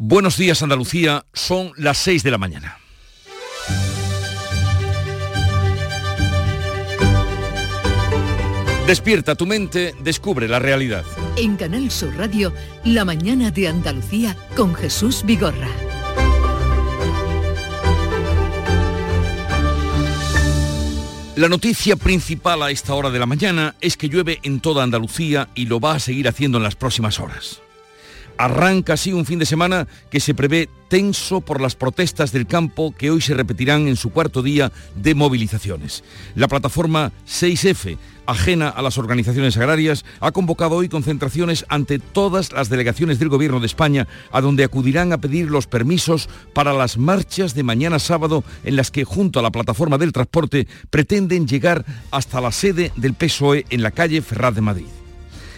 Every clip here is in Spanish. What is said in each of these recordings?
Buenos días Andalucía, son las 6 de la mañana. Despierta tu mente, descubre la realidad. En Canal Sur Radio, La mañana de Andalucía con Jesús Vigorra. La noticia principal a esta hora de la mañana es que llueve en toda Andalucía y lo va a seguir haciendo en las próximas horas. Arranca así un fin de semana que se prevé tenso por las protestas del campo que hoy se repetirán en su cuarto día de movilizaciones. La plataforma 6F, ajena a las organizaciones agrarias, ha convocado hoy concentraciones ante todas las delegaciones del Gobierno de España, a donde acudirán a pedir los permisos para las marchas de mañana sábado en las que junto a la plataforma del transporte pretenden llegar hasta la sede del PSOE en la calle Ferraz de Madrid.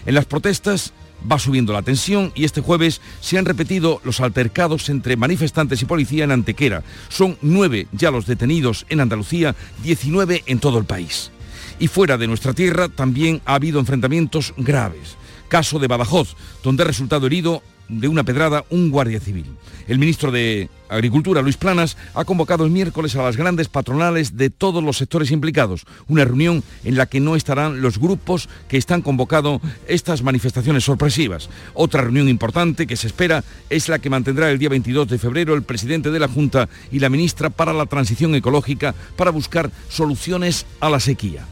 En las protestas va subiendo la tensión y este jueves se han repetido los altercados entre manifestantes y policía en Antequera. Son nueve ya los detenidos en Andalucía, 19 en todo el país. Y fuera de nuestra tierra también ha habido enfrentamientos graves. Caso de Badajoz, donde ha resultado herido de una pedrada un guardia civil. El ministro de Agricultura, Luis Planas, ha convocado el miércoles a las grandes patronales de todos los sectores implicados, una reunión en la que no estarán los grupos que están convocando estas manifestaciones sorpresivas. Otra reunión importante que se espera es la que mantendrá el día 22 de febrero el presidente de la Junta y la ministra para la Transición Ecológica para buscar soluciones a la sequía.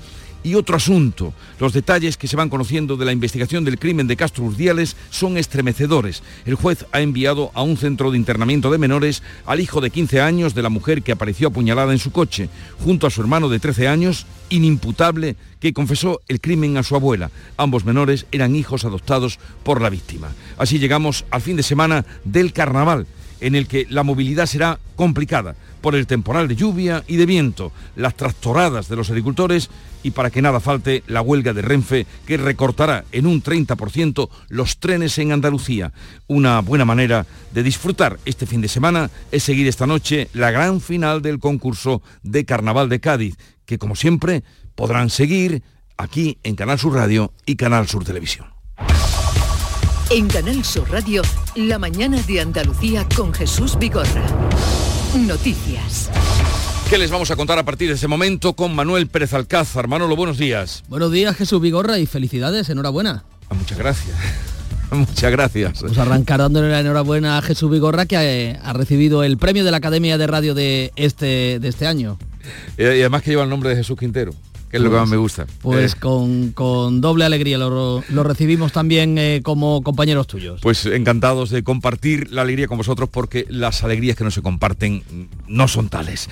Y otro asunto, los detalles que se van conociendo de la investigación del crimen de Castro Urdiales son estremecedores. El juez ha enviado a un centro de internamiento de menores al hijo de 15 años de la mujer que apareció apuñalada en su coche, junto a su hermano de 13 años, inimputable, que confesó el crimen a su abuela. Ambos menores eran hijos adoptados por la víctima. Así llegamos al fin de semana del carnaval en el que la movilidad será complicada por el temporal de lluvia y de viento, las tractoradas de los agricultores y para que nada falte la huelga de Renfe que recortará en un 30% los trenes en Andalucía. Una buena manera de disfrutar este fin de semana es seguir esta noche la gran final del concurso de Carnaval de Cádiz, que como siempre podrán seguir aquí en Canal Sur Radio y Canal Sur Televisión. En Canal Sur Radio, la mañana de Andalucía con Jesús Vigorra. Noticias. ¿Qué les vamos a contar a partir de ese momento con Manuel Pérez Alcázar? Manolo, buenos días. Buenos días, Jesús Vigorra, y felicidades, enhorabuena. Ah, muchas gracias. Muchas gracias. Vamos a arrancar dándole la enhorabuena a Jesús Vigorra que ha, ha, recibido el premio de la Academia de Radio de este, de este año. Y además que lleva el nombre de Jesús Quintero que es lo que más me gusta. Pues eh. con, con, doble alegría lo, lo recibimos también eh, como compañeros tuyos. Pues encantados de compartir la alegría con vosotros porque las alegrías que no se comparten no son tales.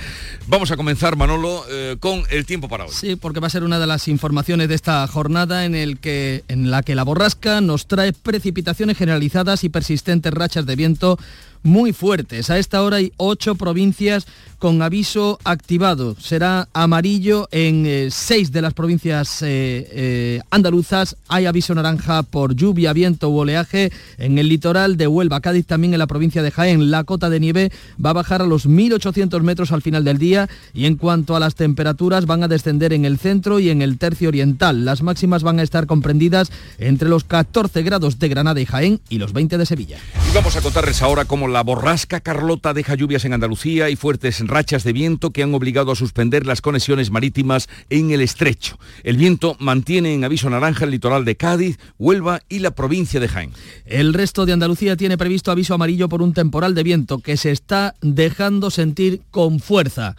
Vamos a comenzar, Manolo, eh, con el tiempo para hoy. Sí, porque va a ser una de las informaciones de esta jornada en, el que, en la que la borrasca nos trae precipitaciones generalizadas y persistentes rachas de viento muy fuertes. A esta hora hay ocho provincias con aviso activado. Será amarillo en eh, seis de las provincias eh, eh, andaluzas. Hay aviso naranja por lluvia, viento u oleaje en el litoral de Huelva, Cádiz, también en la provincia de Jaén. La cota de nieve va a bajar a los 1.800 metros al final del día y en cuanto a las temperaturas van a descender en el centro y en el tercio oriental. Las máximas van a estar comprendidas entre los 14 grados de Granada y Jaén y los 20 de Sevilla. Y vamos a contarles ahora cómo la borrasca Carlota deja lluvias en Andalucía y fuertes rachas de viento que han obligado a suspender las conexiones marítimas en el estrecho. El viento mantiene en aviso naranja el litoral de Cádiz, Huelva y la provincia de Jaén. El resto de Andalucía tiene previsto aviso amarillo por un temporal de viento que se está dejando sentir con fuerza.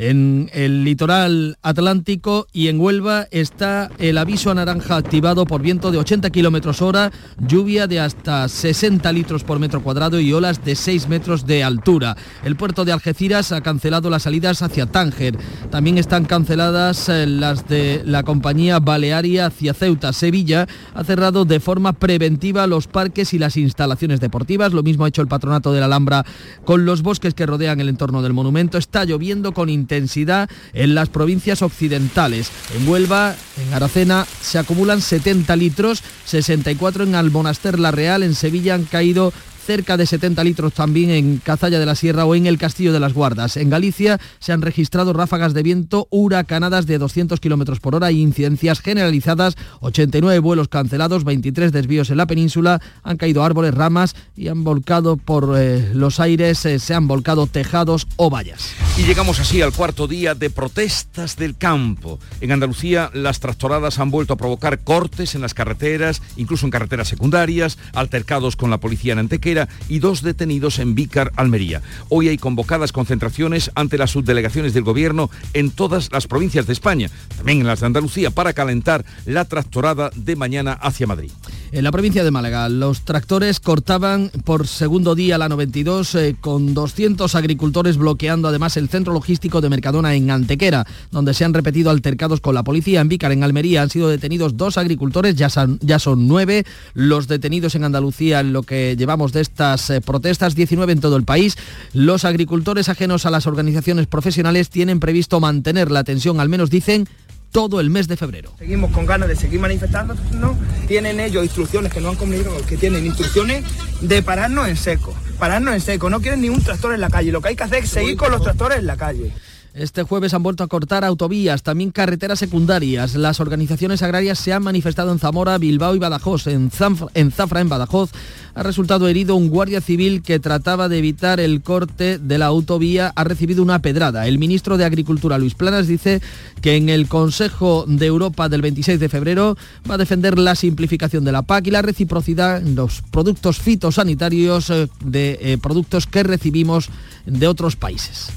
En el litoral atlántico y en Huelva está el aviso a naranja activado por viento de 80 kilómetros hora, lluvia de hasta 60 litros por metro cuadrado y olas de 6 metros de altura. El puerto de Algeciras ha cancelado las salidas hacia Tánger. También están canceladas eh, las de la compañía Balearia hacia Ceuta. Sevilla ha cerrado de forma preventiva los parques y las instalaciones deportivas. Lo mismo ha hecho el patronato de la Alhambra con los bosques que rodean el entorno del monumento. Está lloviendo con intensidad en las provincias occidentales. En Huelva, en Aracena, se acumulan 70 litros, 64 en Almonaster La Real, en Sevilla han caído cerca de 70 litros también en Cazalla de la Sierra o en el Castillo de las Guardas. En Galicia se han registrado ráfagas de viento huracanadas de 200 kilómetros por hora y incidencias generalizadas, 89 vuelos cancelados, 23 desvíos en la península, han caído árboles, ramas y han volcado por eh, los aires, eh, se han volcado tejados o vallas. Y llegamos así al cuarto día de protestas del campo. En Andalucía las tractoradas han vuelto a provocar cortes en las carreteras, incluso en carreteras secundarias, altercados con la policía en Antequera y dos detenidos en Vícar, Almería. Hoy hay convocadas concentraciones ante las subdelegaciones del gobierno en todas las provincias de España, también en las de Andalucía, para calentar la tractorada de mañana hacia Madrid. En la provincia de Málaga, los tractores cortaban por segundo día la 92 eh, con 200 agricultores bloqueando además el centro logístico de Mercadona en Antequera, donde se han repetido altercados con la policía. En Vícar, en Almería, han sido detenidos dos agricultores, ya son, ya son nueve los detenidos en Andalucía en lo que llevamos de estas eh, protestas, 19 en todo el país. Los agricultores ajenos a las organizaciones profesionales tienen previsto mantener la tensión, al menos dicen, todo el mes de febrero. Seguimos con ganas de seguir manifestándonos. Tienen ellos instrucciones que no han comunicado, que tienen instrucciones de pararnos en seco. Pararnos en seco. No quieren ni un tractor en la calle. Lo que hay que hacer es seguir con los tractores en la calle. Este jueves han vuelto a cortar autovías, también carreteras secundarias. Las organizaciones agrarias se han manifestado en Zamora, Bilbao y Badajoz. En, Zafra, en Badajoz, ha resultado herido un guardia civil que trataba de evitar el corte de la autovía. Ha recibido una pedrada. El ministro de Agricultura, Luis Planas, dice que en el Consejo de Europa del 26 de febrero va a defender la simplificación de la PAC y la reciprocidad en los productos fitosanitarios eh, de eh, productos que recibimos de otros países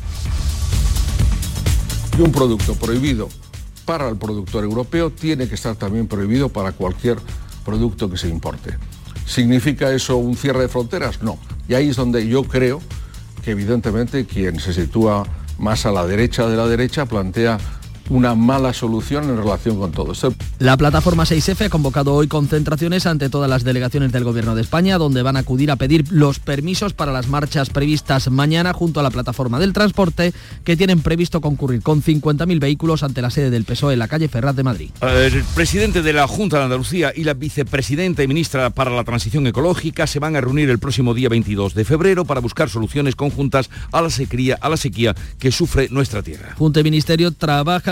y un producto prohibido para el productor europeo tiene que estar también prohibido para cualquier producto que se importe. ¿Significa eso un cierre de fronteras? No. Y ahí es donde yo creo que evidentemente quien se sitúa más a la derecha de la derecha plantea una mala solución en relación con todo esto. La plataforma 6F ha convocado hoy concentraciones ante todas las delegaciones del Gobierno de España, donde van a acudir a pedir los permisos para las marchas previstas mañana junto a la plataforma del transporte, que tienen previsto concurrir con 50.000 vehículos ante la sede del PSOE en la calle Ferraz de Madrid. El presidente de la Junta de Andalucía y la vicepresidenta y ministra para la Transición Ecológica se van a reunir el próximo día 22 de febrero para buscar soluciones conjuntas a la sequía, a la sequía que sufre nuestra tierra. Junta y Ministerio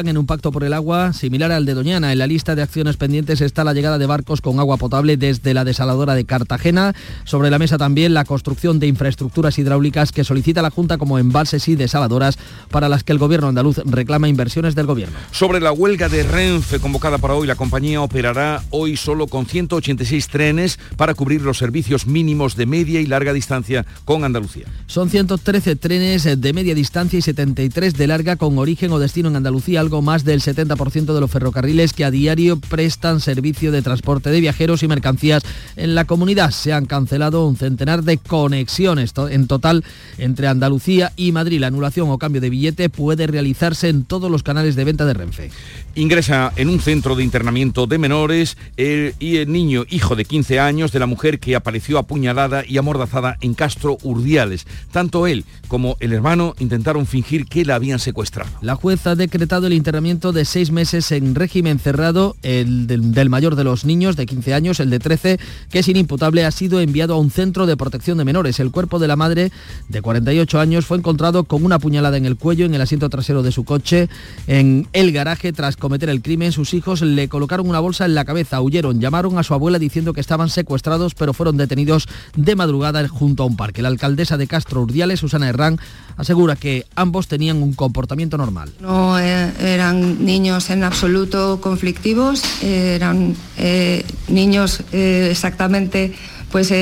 en un pacto por el agua similar al de Doñana. En la lista de acciones pendientes está la llegada de barcos con agua potable desde la desaladora de Cartagena. Sobre la mesa también la construcción de infraestructuras hidráulicas que solicita la Junta como embalses y desaladoras para las que el gobierno andaluz reclama inversiones del gobierno. Sobre la huelga de Renfe convocada para hoy, la compañía operará hoy solo con 186 trenes para cubrir los servicios mínimos de media y larga distancia con Andalucía. Son 113 trenes de media distancia y 73 de larga con origen o destino en Andalucía, algo más del 70% de los ferrocarriles que a diario prestan servicio de transporte de viajeros y mercancías en la comunidad. Se han cancelado un centenar de conexiones en total entre Andalucía y Madrid. La anulación o cambio de billete puede realizarse en todos los canales de venta de Renfe. Ingresa en un centro de internamiento de menores y el niño, hijo de 15 años, de la mujer que apareció apuñalada y amordazada en Castro Urdiales. Tanto él como el hermano intentaron fingir que la habían secuestrado. La jueza ha decretado el internamiento de seis meses en régimen cerrado, el del, mayor de los niños de 15 años, el de 13, que es inimputable, ha sido enviado a un centro de protección de menores. El cuerpo de la madre, de 48 años, fue encontrado con una puñalada en el cuello en el asiento trasero de su coche. En el garaje, tras cometer el crimen, sus hijos le colocaron una bolsa en la cabeza, huyeron, llamaron a su abuela diciendo que estaban secuestrados, pero fueron detenidos de madrugada junto a un parque. La alcaldesa de Castro Urdiales, Susana Herrán, asegura que ambos tenían un comportamiento normal. No eh, eran niños en absoluto conflictivos, eran eh, niños eh, exactamente pues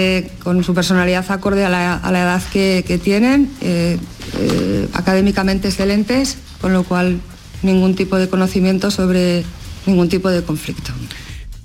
con su personalidad acorde a la, edad que tienen, académicamente excelentes, con lo cual ningún tipo de conocimiento sobre ningún tipo de conflicto.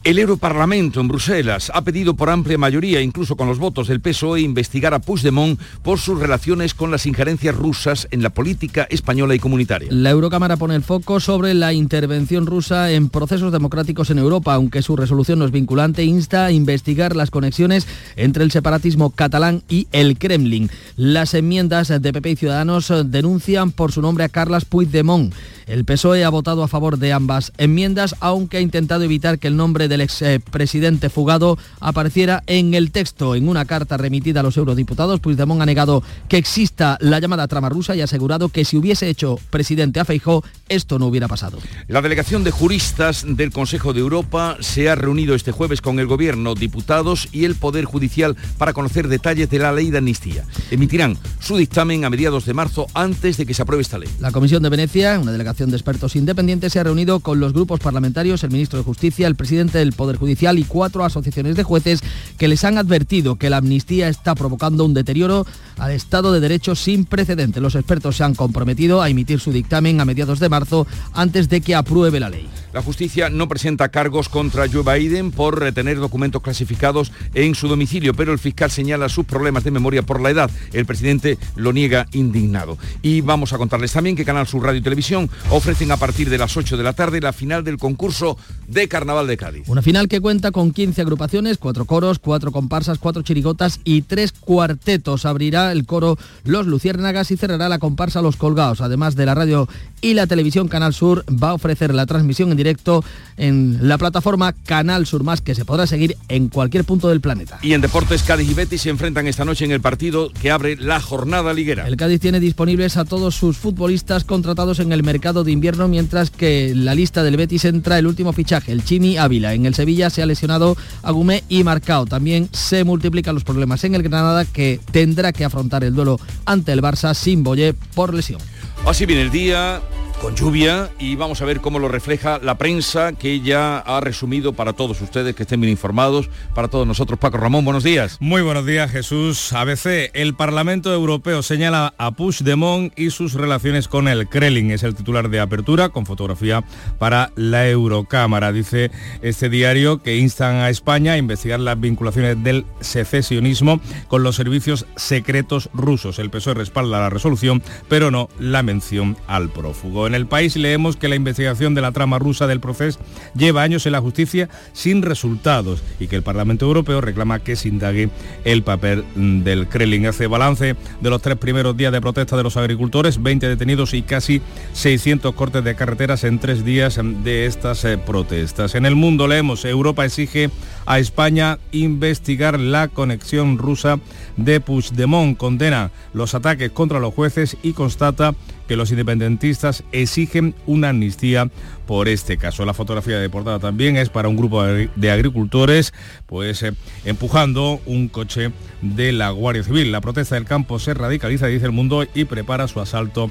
El Europarlamento en Bruselas ha pedido por amplia mayoría, incluso con los votos del PSOE, investigar a Puigdemont por sus relaciones con las injerencias rusas en la política española y comunitaria. La Eurocámara pone el foco sobre la intervención rusa en procesos democráticos en Europa, aunque su resolución no es vinculante, insta a investigar las conexiones entre el separatismo catalán y el Kremlin. Las enmiendas de PP y Ciudadanos denuncian por su nombre a Carlas Puigdemont El PSOE ha votado a favor de ambas enmiendas, aunque ha intentado evitar que el nombre del expresidente fugado apareciera en el texto. En una carta remitida a los eurodiputados, Puigdemont ha negado que exista la llamada trama rusa y ha asegurado que si hubiese hecho presidente a Feijó, esto no hubiera pasado. La delegación de juristas del Consejo de Europa se ha reunido este jueves con el Gobierno, diputados y el Poder Judicial para conocer detalles de la ley de amnistía. Emitirán su dictamen a mediados de marzo antes de que se apruebe esta ley. La Comisión de Venecia, una delegación de expertos independientes, se ha reunido con los grupos parlamentarios, el ministro de Justicia, el presidente del Poder Judicial y cuatro asociaciones de jueces que les han advertido que la amnistía está provocando un deterioro al Estado de Derecho sin precedente. Los expertos se han comprometido a emitir su dictamen a mediados de marzo antes de que apruebe la ley. La justicia no presenta cargos contra Joe Biden por retener documentos clasificados en su domicilio, pero el fiscal señala sus problemas de memoria por la edad. El presidente lo niega indignado. Y vamos a contarles también que Canal Sur Radio y Televisión ofrecen a partir de las 8 de la tarde la final del concurso de Carnaval de Cádiz. Una final que cuenta con 15 agrupaciones, cuatro coros, cuatro comparsas, cuatro chirigotas y tres cuartetos. Abrirá el coro Los Luciérnagas y cerrará la comparsa Los Colgados. Además de la radio y la televisión Canal Sur va a ofrecer la transmisión en directo en la plataforma Canal Sur Más que se podrá seguir en cualquier punto del planeta. Y en deportes, Cádiz y Betis se enfrentan esta noche en el partido que abre la jornada liguera. El Cádiz tiene disponibles a todos sus futbolistas contratados en el mercado de invierno, mientras que la lista del Betis entra el último fichaje, el Chimi Ávila. En el Sevilla se ha lesionado Agumé y Marcao. También se multiplican los problemas en el Granada, que tendrá que afrontar el duelo ante el Barça sin Boyé por lesión. Así viene el día, con lluvia y vamos a ver cómo lo refleja la prensa que ya ha resumido para todos ustedes que estén bien informados, para todos nosotros. Paco Ramón, buenos días. Muy buenos días, Jesús. ABC, el Parlamento Europeo señala a Puigdemont y sus relaciones con el Kremlin. Es el titular de apertura con fotografía para la Eurocámara. Dice este diario que instan a España a investigar las vinculaciones del secesionismo con los servicios secretos rusos. El PSOE respalda la resolución, pero no la mención al prófugo. En el país leemos que la investigación de la trama rusa del proceso lleva años en la justicia sin resultados y que el Parlamento Europeo reclama que se indague el papel del Kremlin. Hace balance de los tres primeros días de protesta de los agricultores, 20 detenidos y casi 600 cortes de carreteras en tres días de estas eh, protestas. En el mundo leemos, Europa exige a España investigar la conexión rusa de Puigdemont, condena los ataques contra los jueces y constata que los independentistas exigen una amnistía por este caso. La fotografía de portada también es para un grupo de agricultores, pues eh, empujando un coche de la Guardia Civil. La protesta del campo se radicaliza, dice el mundo, y prepara su asalto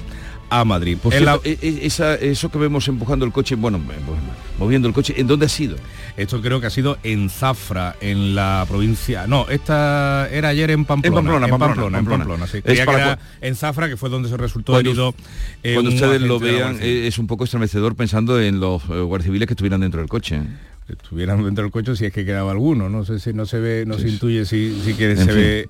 a Madrid. Por cierto, e- e- esa- eso que vemos empujando el coche, bueno, eh, bueno, moviendo el coche, ¿en dónde ha sido? Esto creo que ha sido en Zafra, en la provincia. No, esta era ayer en Pamplona. En Pamplona, en Pamplona, Pamplona, en Pamplona. Sí. Es para en Zafra, que fue donde se resultó Cuando- herido. eh, Cuando ustedes lo vean, eh, es un poco estremecedor pensando en los eh, guardias civiles que estuvieran dentro del coche. estuvieran dentro del coche si es que quedaba alguno. No sé si no se ve, no Sí, se intuye si, si que En se fin. ve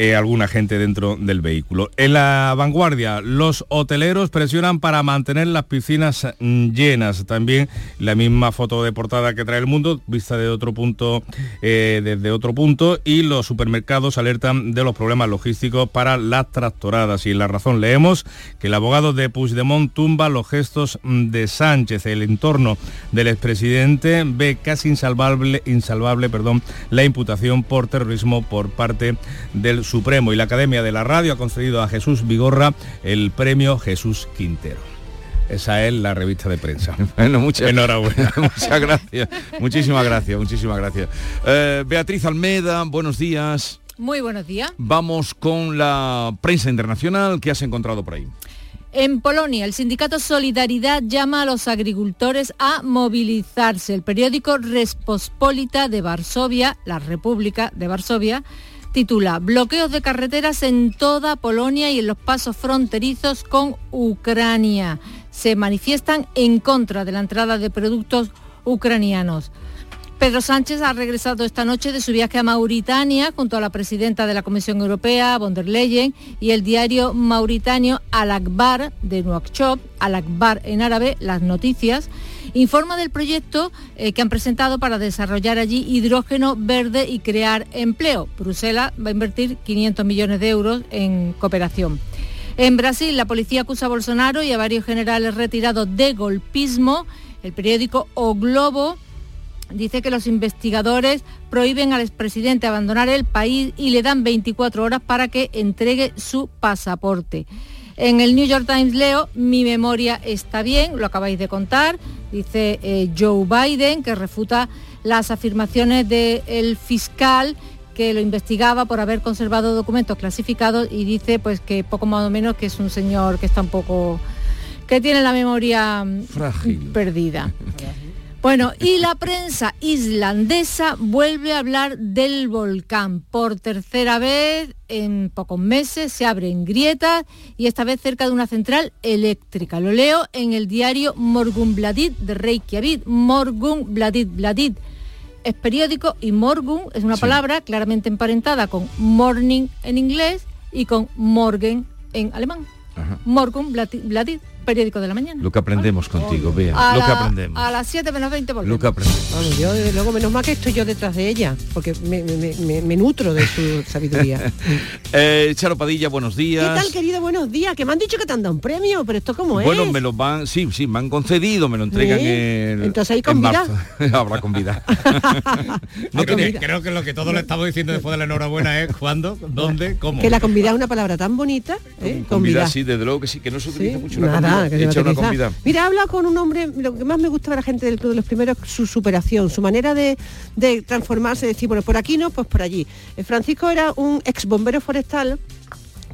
eh, alguna gente dentro del vehículo. En la vanguardia, los hoteleros presionan para mantener las piscinas mm, llenas. También la misma foto de portada que trae el mundo, vista de otro punto, eh, desde otro punto, y los supermercados alertan de los problemas logísticos para las tractoradas. Y la razón leemos que el abogado de Puigdemont tumba los gestos mm, de Sánchez. El entorno del expresidente ve casi insalvable, insalvable perdón, la imputación por terrorismo por parte del Supremo. Y la Academia de la Radio ha concedido a Jesús Vigorra el premio Jesús Quintero. Esa es la revista de prensa. Bueno, muchas, Enhorabuena. muchas gracias. Muchísimas gracias, muchísimas gracias. Eh, Beatriz Almeda, buenos días. Muy buenos días. Vamos con la prensa internacional que has encontrado por ahí. En Polonia, el sindicato Solidaridad llama a los agricultores a movilizarse. El periódico Respospolita de Varsovia, la República de Varsovia, titula Bloqueos de carreteras en toda Polonia y en los pasos fronterizos con Ucrania. Se manifiestan en contra de la entrada de productos ucranianos. Pedro Sánchez ha regresado esta noche de su viaje a Mauritania junto a la presidenta de la Comisión Europea, von der Leyen, y el diario mauritano Al Akbar de Nouakchott, Al Akbar en árabe, las noticias, informa del proyecto eh, que han presentado para desarrollar allí hidrógeno verde y crear empleo. Bruselas va a invertir 500 millones de euros en cooperación. En Brasil, la policía acusa a Bolsonaro y a varios generales retirados de golpismo. El periódico O Globo dice que los investigadores prohíben al expresidente abandonar el país y le dan 24 horas para que entregue su pasaporte. En el New York Times leo, mi memoria está bien, lo acabáis de contar, dice eh, Joe Biden, que refuta las afirmaciones del fiscal que lo investigaba por haber conservado documentos clasificados y dice pues que poco más o menos que es un señor que está un poco que tiene la memoria Frágil. perdida. Bueno, y la prensa islandesa vuelve a hablar del volcán. Por tercera vez en pocos meses se abren grietas y esta vez cerca de una central eléctrica. Lo leo en el diario Morgunbladet de Reykjavik. Morgunbladet, Bladit es periódico y Morgun es una Sí. palabra claramente emparentada con morning en inglés y con morgen en alemán. Ajá. Periódico de la mañana. Lo que aprendemos contigo, Bea. A, Lo que la- aprendemos. a las 7 menos 20 volvemos. Lo que aprendemos. Vamos, yo desde luego, menos mal que estoy yo detrás de ella, porque me, me- me- me nutro de su sabiduría. Eh, Charo Padilla, buenos ¿Qué días. tal, querido? Buenos días. Que me han dicho que te han dado un premio, pero esto cómo Bueno, es. me lo van, sí, sí, me han concedido, me lo entregan ¿Sí? en, Entonces hay en convida. marzo. Habrá convida. no creo, tiene- que, creo que lo que todos le estamos diciendo después de la enhorabuena es cuándo, dónde, cómo. Que la convidad es una palabra tan bonita. ¿eh? convida, sí, desde luego que sí, que no se utiliza Sí, mucho una nada, convida. que Echa una convida. Mira, he hablado con un hombre, lo que más me gusta de la gente del club de los primeros, su superación, su manera de, de transformarse, decir, bueno, por aquí no, pues por allí. Eh, Francisco era un ex bombero forestal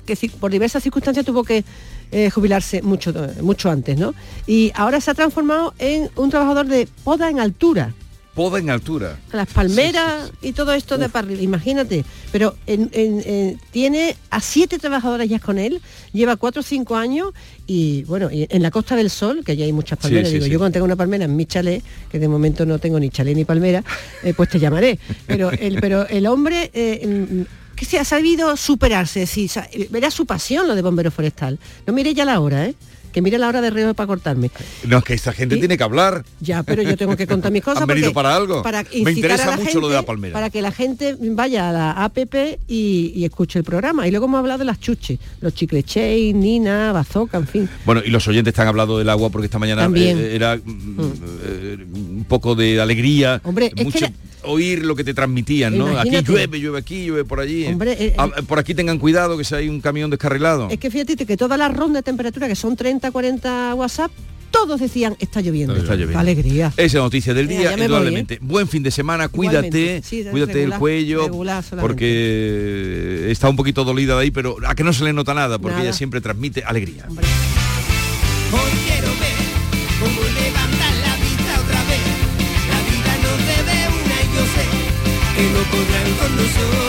que por diversas circunstancias tuvo que eh, jubilarse mucho, mucho antes, ¿no? Y ahora se ha transformado en un trabajador de poda en altura Poda en altura. las palmeras y todo esto de para arriba, imagínate. Pero en- en- en- tiene a siete trabajadoras ya con él, lleva cuatro o cinco años y bueno, y en la Costa del Sol, que ya hay muchas palmeras, digo, yo cuando tengo una palmera en mi chalet, que de momento no tengo ni chalet ni palmera, eh, pues te llamaré. Pero el, pero el hombre... eh, mm, que se ha sabido superarse, sí, verá su pasión lo de bombero forestal. No mire ya la hora, ¿eh? Que mire la hora de reloj para cortarme. No, es que esta gente Y- tiene que hablar. Ya, pero yo tengo que contar mis cosas. ¿Han venido para algo? Para Me interesa mucho lo de la palmera. Para que la gente vaya a la APP y, y escuche el programa. Y luego hemos hablado de las chuches, los chiclechey, Nina, Bazooka, en fin. Bueno, y los oyentes te han hablado del agua porque esta mañana eh, era mm, eh, un poco de alegría, Hombre, es que mucho oír lo que te transmitían, ¿no? Aquí llueve, llueve aquí, llueve por allí. Hombre, eh, Ah, por aquí tengan cuidado que si hay un camión descarrilado. Es que fíjate que todas las rondas de temperatura, que son 30, 40 WhatsApp, todos decían, está lloviendo. Está lloviendo. Alegría. Esa noticia del día, indudablemente. Buen fin de semana, cuídate. Sí, cuídate el regular, cuello, regular solamente. porque está un poquito dolida de ahí, pero a que no se le nota nada, porque Nada. ella siempre transmite alegría.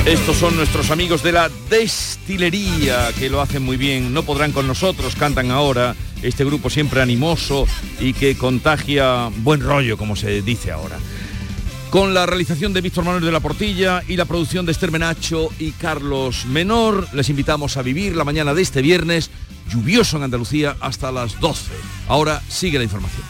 Estos son nuestros amigos de la destilería que lo hacen muy bien. No podrán con nosotros, cantan ahora. Este grupo siempre animoso y que contagia buen rollo, como se dice ahora. Con la realización de Víctor Manuel de la Portilla y la producción de Esther Menacho y Carlos Menor, les invitamos a vivir la mañana de este viernes, lluvioso en Andalucía, hasta las 12. Ahora sigue la información.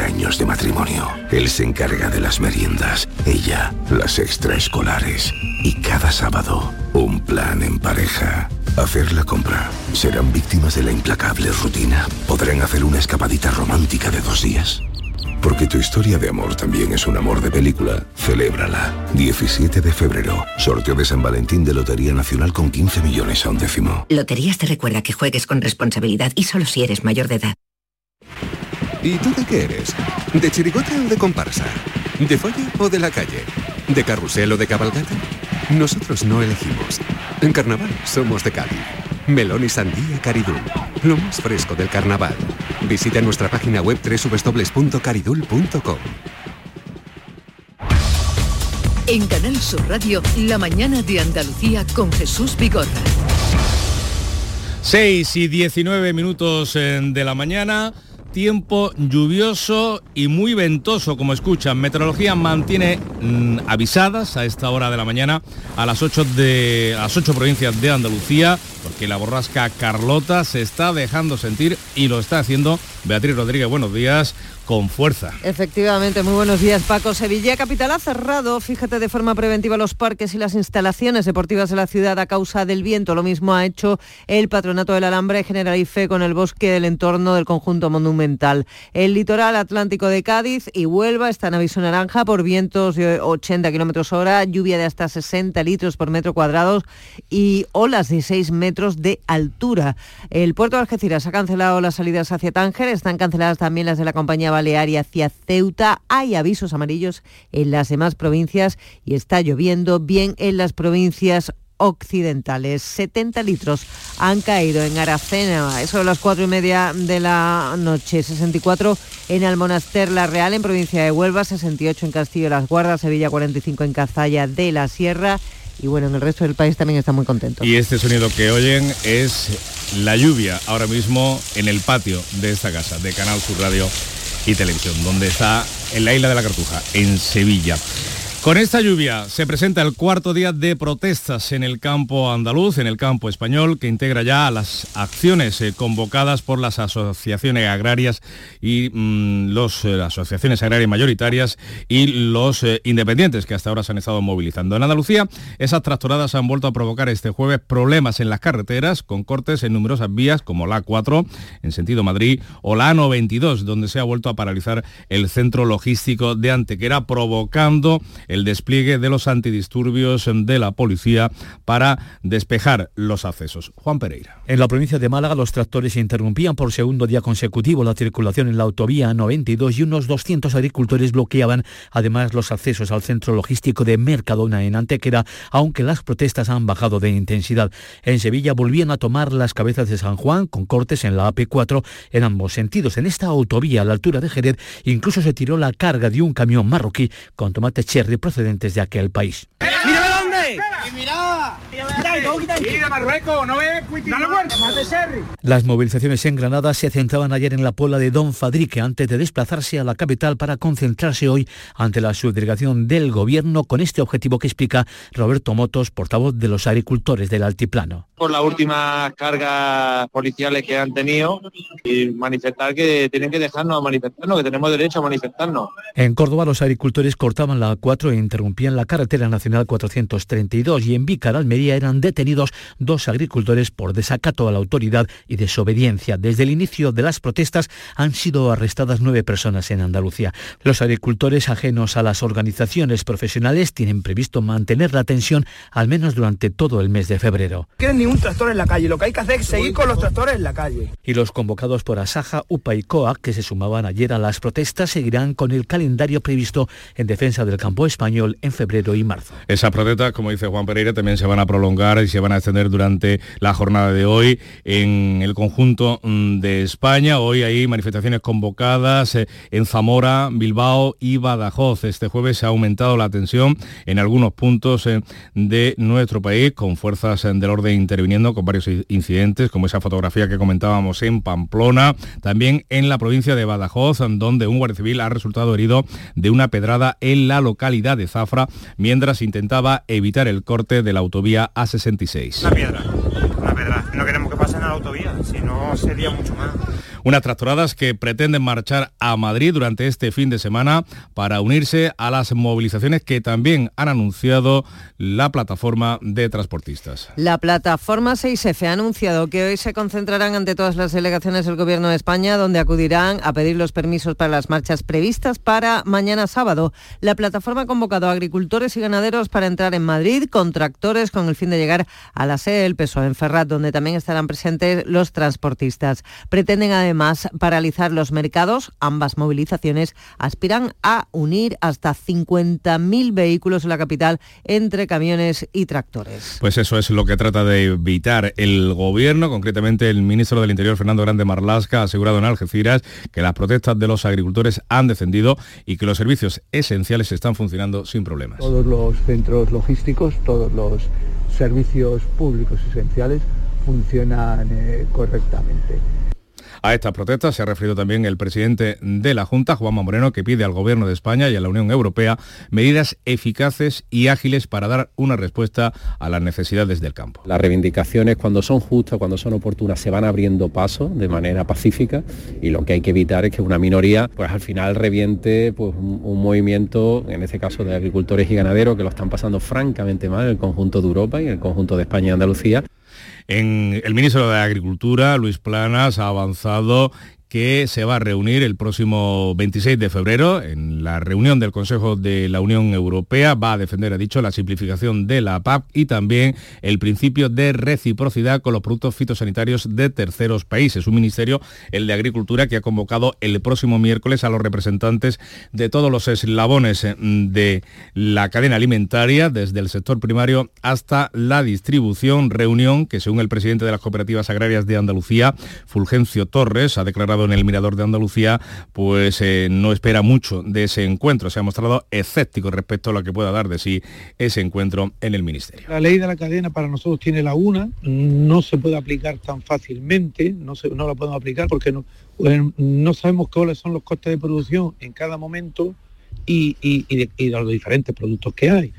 años de matrimonio. Él se encarga de las meriendas, ella las extraescolares. Y cada sábado, un plan en pareja. Hacer la compra. ¿Serán víctimas de la implacable rutina? ¿Podrán hacer una escapadita romántica de dos días? Porque tu historia de amor también es un amor de película. Celébrala. 17 de febrero. Sorteo de San Valentín de Lotería Nacional con 15 millones a un décimo. Loterías te recuerda que juegues con responsabilidad y solo si eres mayor de edad. ¿Y tú de qué eres? ¿De chirigota o de comparsa? ¿De folla o de la calle? ¿De carrusel o de cabalgata? Nosotros no elegimos. En carnaval somos de Cádiz. Melón y sandía Caridul. Lo más fresco del carnaval. Visita nuestra página web www.caridul.com. En Canal Sur Radio, La mañana de Andalucía con Jesús Vigorra. 6 y 19 minutos eh, de la mañana, tiempo lluvioso y muy ventoso, como escuchan. Meteorología mantiene mm, avisadas a esta hora de la mañana a las 8 de las 8 provincias de Andalucía porque la borrasca Carlota se está dejando sentir y lo está haciendo Beatriz Rodríguez. Buenos días con fuerza. Efectivamente, muy buenos días Paco. Sevilla Capital ha cerrado, fíjate, de forma preventiva los parques y las instalaciones deportivas de la ciudad a causa del viento. Lo mismo ha hecho el Patronato del Alambre Generalife con el bosque del entorno del conjunto monumental. El litoral atlántico de Cádiz y Huelva está en aviso naranja por vientos de 80 kilómetros hora, lluvia de hasta 60 litros por metro cuadrado y olas de 6 metros de altura. El puerto de Algeciras ha cancelado las salidas hacia Tánger, están canceladas también las de la compañía Balear y hacia Ceuta. Hay avisos amarillos en las demás provincias y está lloviendo bien en las provincias occidentales. 70 litros han caído en Aracena, eso a las cuatro y media de la noche, 64 en Almonaster La Real, en provincia de Huelva, 68 en Castillo las Guardas, Sevilla 45 en Cazalla de la Sierra y bueno, en el resto del país también está muy contento. Y este sonido que oyen es la lluvia ahora mismo en el patio de esta casa, de Canal Sur Radio y Televisión, donde está en la isla de la Cartuja, en Sevilla. Con esta lluvia se presenta el cuarto día de protestas en el campo andaluz, en el campo español, que integra ya las acciones eh, convocadas por las asociaciones agrarias y mm, los, eh, asociaciones agrarias mayoritarias y los eh, independientes que hasta ahora se han estado movilizando. En Andalucía, esas tractoradas han vuelto a provocar este jueves problemas en las carreteras, con cortes en numerosas vías como la A4 en sentido Madrid o la A92, donde se ha vuelto a paralizar el centro logístico de Antequera, provocando el despliegue de los antidisturbios de la policía para despejar los accesos. Juan Pereira. En la provincia de Málaga los tractores interrumpían por segundo día consecutivo la circulación en la autovía 92 y unos 200 agricultores bloqueaban además los accesos al centro logístico de Mercadona en Antequera, aunque las protestas han bajado de intensidad. En Sevilla volvían a tomar las cabezas de San Juan con cortes en la AP4 en ambos sentidos. En esta autovía a la altura de Jerez incluso se tiró la carga de un camión marroquí con tomate cherry procedentes de aquel país. ¡Mírame dónde! ¡Mira! ¡Mira, Marruecos! ¿No ves? Las movilizaciones en Granada se centraban ayer en la pola de Don Fadrique antes de desplazarse a la capital para concentrarse hoy ante la subdelegación del gobierno con este objetivo que explica Roberto Motos, portavoz de los agricultores del altiplano. Por las últimas cargas policiales que han tenido y manifestar que tienen que dejarnos manifestarnos, que tenemos derecho a manifestarnos. En Córdoba los agricultores cortaban la A4 e interrumpían la carretera nacional 432 y en Vícar, Almería, eran detenidos dos agricultores por desacato a la autoridad y desobediencia. Desde el inicio de las protestas han sido arrestadas nueve personas en Andalucía. Los agricultores ajenos a las organizaciones profesionales tienen previsto mantener la tensión al menos durante todo el mes de febrero. No quieren ni un tractor en la calle, lo que hay que hacer es seguir con los tractores en la calle. Y los convocados por Asaja, UPA y COA, que se sumaban ayer a las protestas, seguirán con el calendario previsto en defensa del campo español en febrero y marzo. Esas protestas, como dice Juan Pereira, también se van a prolongar y se van a extender durante la jornada de hoy en el conjunto mm, de España. Hoy hay manifestaciones convocadas eh, en Zamora, Bilbao y Badajoz. Este jueves se ha aumentado la tensión en algunos puntos eh, de nuestro país con fuerzas eh, del orden interviniendo con varios incidentes, como esa fotografía que comentábamos en Pamplona, también en la provincia de Badajoz, donde un guardia civil ha resultado herido de una pedrada en la localidad de Zafra mientras intentaba evitar el corte de la autovía A66. Una piedra, una piedra. No queremos que pasen a la autovía, si no sería mucho más. Unas tractoradas que pretenden marchar a Madrid durante este fin de semana para unirse a las movilizaciones que también han anunciado la plataforma de transportistas. La plataforma 6F ha anunciado que hoy se concentrarán ante todas las delegaciones del Gobierno de España, donde acudirán a pedir los permisos para las marchas previstas para mañana sábado. La plataforma ha convocado a agricultores y ganaderos para entrar en Madrid con tractores con el fin de llegar a la sede del PSOE en Ferrat, donde también estarán presentes los transportistas. Pretenden además paralizar los mercados. Ambas movilizaciones aspiran a unir hasta 50.000 vehículos en la capital entre camiones y tractores. Pues eso es lo que trata de evitar el gobierno, concretamente el ministro del Interior, Fernando Grande Marlasca, ha asegurado en Algeciras que las protestas de los agricultores han descendido y que los servicios esenciales están funcionando sin problemas. Todos los centros logísticos, todos los servicios públicos esenciales funcionan eh, correctamente. A estas protestas se ha referido también el presidente de la Junta, Juanma Moreno, que pide al Gobierno de España y a la Unión Europea medidas eficaces y ágiles para dar una respuesta a las necesidades del campo. Las reivindicaciones cuando son justas, cuando son oportunas, se van abriendo paso de manera pacífica y lo que hay que evitar es que una minoría pues al final reviente pues, un, un movimiento, en este caso de agricultores y ganaderos, que lo están pasando francamente mal en el conjunto de Europa y en el conjunto de España y Andalucía. El ministro de Agricultura, Luis Planas, ha avanzado que se va a reunir el próximo 26 de febrero en la reunión del Consejo de la Unión Europea. Va a defender, ha dicho, la simplificación de la PAC y también el principio de reciprocidad con los productos fitosanitarios de terceros países. Un ministerio, el de Agricultura, que ha convocado el próximo miércoles a los representantes de todos los eslabones de la cadena alimentaria, desde el sector primario hasta la distribución. Reunión que, según el presidente de las cooperativas agrarias de Andalucía, Fulgencio Torres, ha declarado en el Mirador de Andalucía, pues eh, no espera mucho de ese encuentro. Se ha mostrado escéptico respecto a lo que pueda dar de sí ese encuentro en el Ministerio. La ley de la cadena para nosotros tiene laguna, no se puede aplicar tan fácilmente, no, se, la podemos aplicar porque no, pues, no sabemos cuáles son los costes de producción en cada momento y, y de los diferentes productos que hay.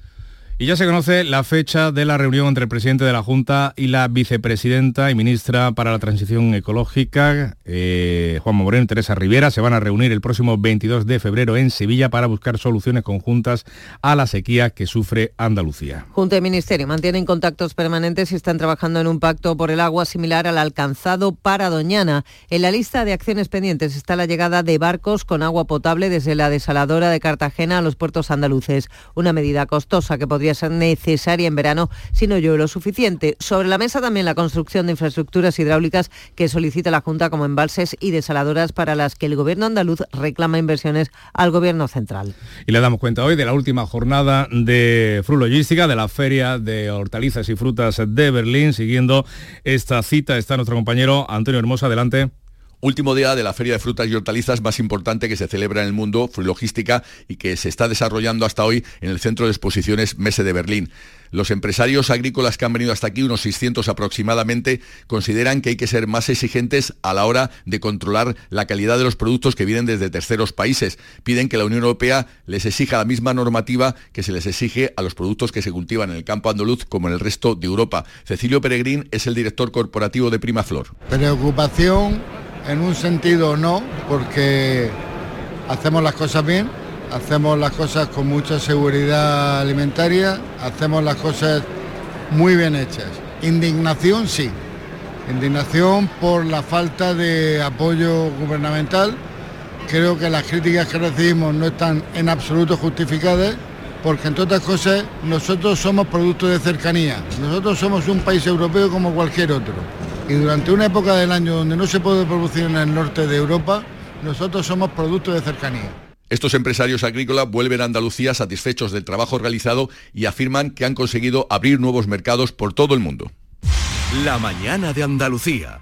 Y ya se conoce la fecha de la reunión entre el presidente de la Junta y la vicepresidenta y ministra para la Transición Ecológica, eh, Juan Moreno y Teresa Rivera. Se van a reunir el próximo 22 de febrero en Sevilla para buscar soluciones conjuntas a la sequía que sufre Andalucía. Junta y Ministerio mantienen contactos permanentes y están trabajando en un pacto por el agua similar al alcanzado para Doñana. En la lista de acciones pendientes está la llegada de barcos con agua potable desde la desaladora de Cartagena a los puertos andaluces, una medida costosa que podría ser necesaria en verano si no llueve lo suficiente. Sobre la mesa también la construcción de infraestructuras hidráulicas que solicita la Junta como embalses y desaladoras para las que el Gobierno andaluz reclama inversiones al Gobierno central. Y le damos cuenta hoy de la última jornada de Fru Logística, de la Feria de Hortalizas y Frutas de Berlín. Siguiendo esta cita está nuestro compañero Antonio Hermosa. Adelante. Último día de la Feria de Frutas y Hortalizas más importante que se celebra en el mundo, Logística, y que se está desarrollando hasta hoy en el Centro de Exposiciones Mese de Berlín. Los empresarios agrícolas que han venido hasta aquí, unos 600 aproximadamente, consideran que hay que ser más exigentes a la hora de controlar la calidad de los productos que vienen desde terceros países. Piden que la Unión Europea les exija la misma normativa que se les exige a los productos que se cultivan en el campo andaluz como en el resto de Europa. Cecilio Peregrín es el director corporativo de Primaflor. Preocupación en un sentido no, porque hacemos las cosas bien, hacemos las cosas con mucha seguridad alimentaria, hacemos las cosas muy bien hechas. Indignación sí, indignación por la falta de apoyo gubernamental. Creo que las críticas que recibimos no están en absoluto justificadas porque entre otras cosas nosotros somos productos de cercanía, nosotros somos un país europeo como cualquier otro y durante una época del año donde no se puede producir en el norte de Europa, nosotros somos productos de cercanía. Estos empresarios agrícolas vuelven a Andalucía satisfechos del trabajo realizado y afirman que han conseguido abrir nuevos mercados por todo el mundo. La mañana de Andalucía.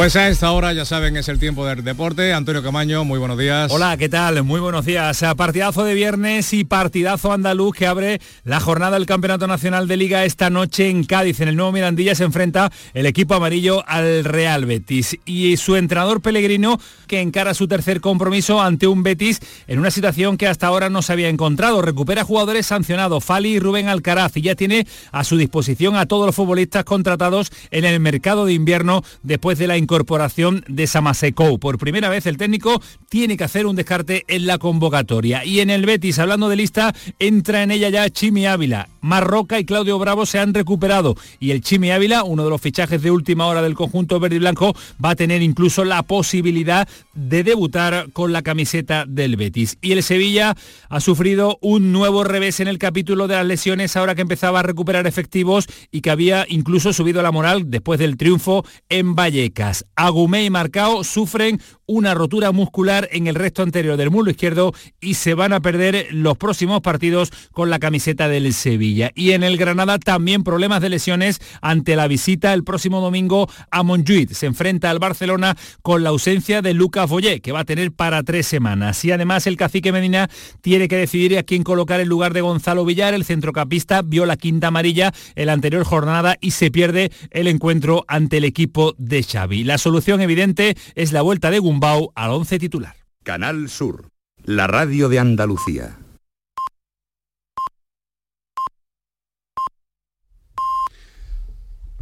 Pues a esta hora, ya saben, es el tiempo del deporte. Antonio Camaño, muy buenos días. Hola, ¿qué tal? Muy buenos días. Partidazo de viernes y partidazo andaluz que abre la jornada del Campeonato Nacional de Liga esta noche en Cádiz. En el nuevo Mirandilla se enfrenta el equipo amarillo al Real Betis. Y su entrenador Pellegrino que encara su tercer compromiso ante un Betis en una situación que hasta ahora no se había encontrado. Recupera jugadores sancionados, Fali y Rubén Alcaraz, y ya tiene a su disposición a todos los futbolistas contratados en el mercado de invierno después de la incorporación de Samasecou. Por primera vez el técnico tiene que hacer un descarte en la convocatoria. Y en el Betis, hablando de lista, entra en ella ya Chimi Ávila. Marroca y Claudio Bravo se han recuperado y el Chimi Ávila, uno de los fichajes de última hora del conjunto verde y blanco, va a tener incluso la posibilidad de debutar con la camiseta del Betis. Y el Sevilla ha sufrido un nuevo revés en el capítulo de las lesiones ahora que empezaba a recuperar efectivos y que había incluso subido la moral después del triunfo en Vallecas. Agumé y Marcao sufren una rotura muscular en el resto anterior del muslo izquierdo y se van a perder los próximos partidos con la camiseta del Sevilla. Y en el Granada también problemas de lesiones ante la visita el próximo domingo a Montjuic. Se enfrenta al Barcelona con la ausencia de Lucas Boyé, que va a tener para tres semanas. Y además el cacique Medina tiene que decidir a quién colocar en lugar de Gonzalo Villar. El centrocampista vio la quinta amarilla en la anterior jornada y se pierde el encuentro ante el equipo de Xavi. La solución evidente es la vuelta de Gumbau al once titular. Canal Sur, la radio de Andalucía.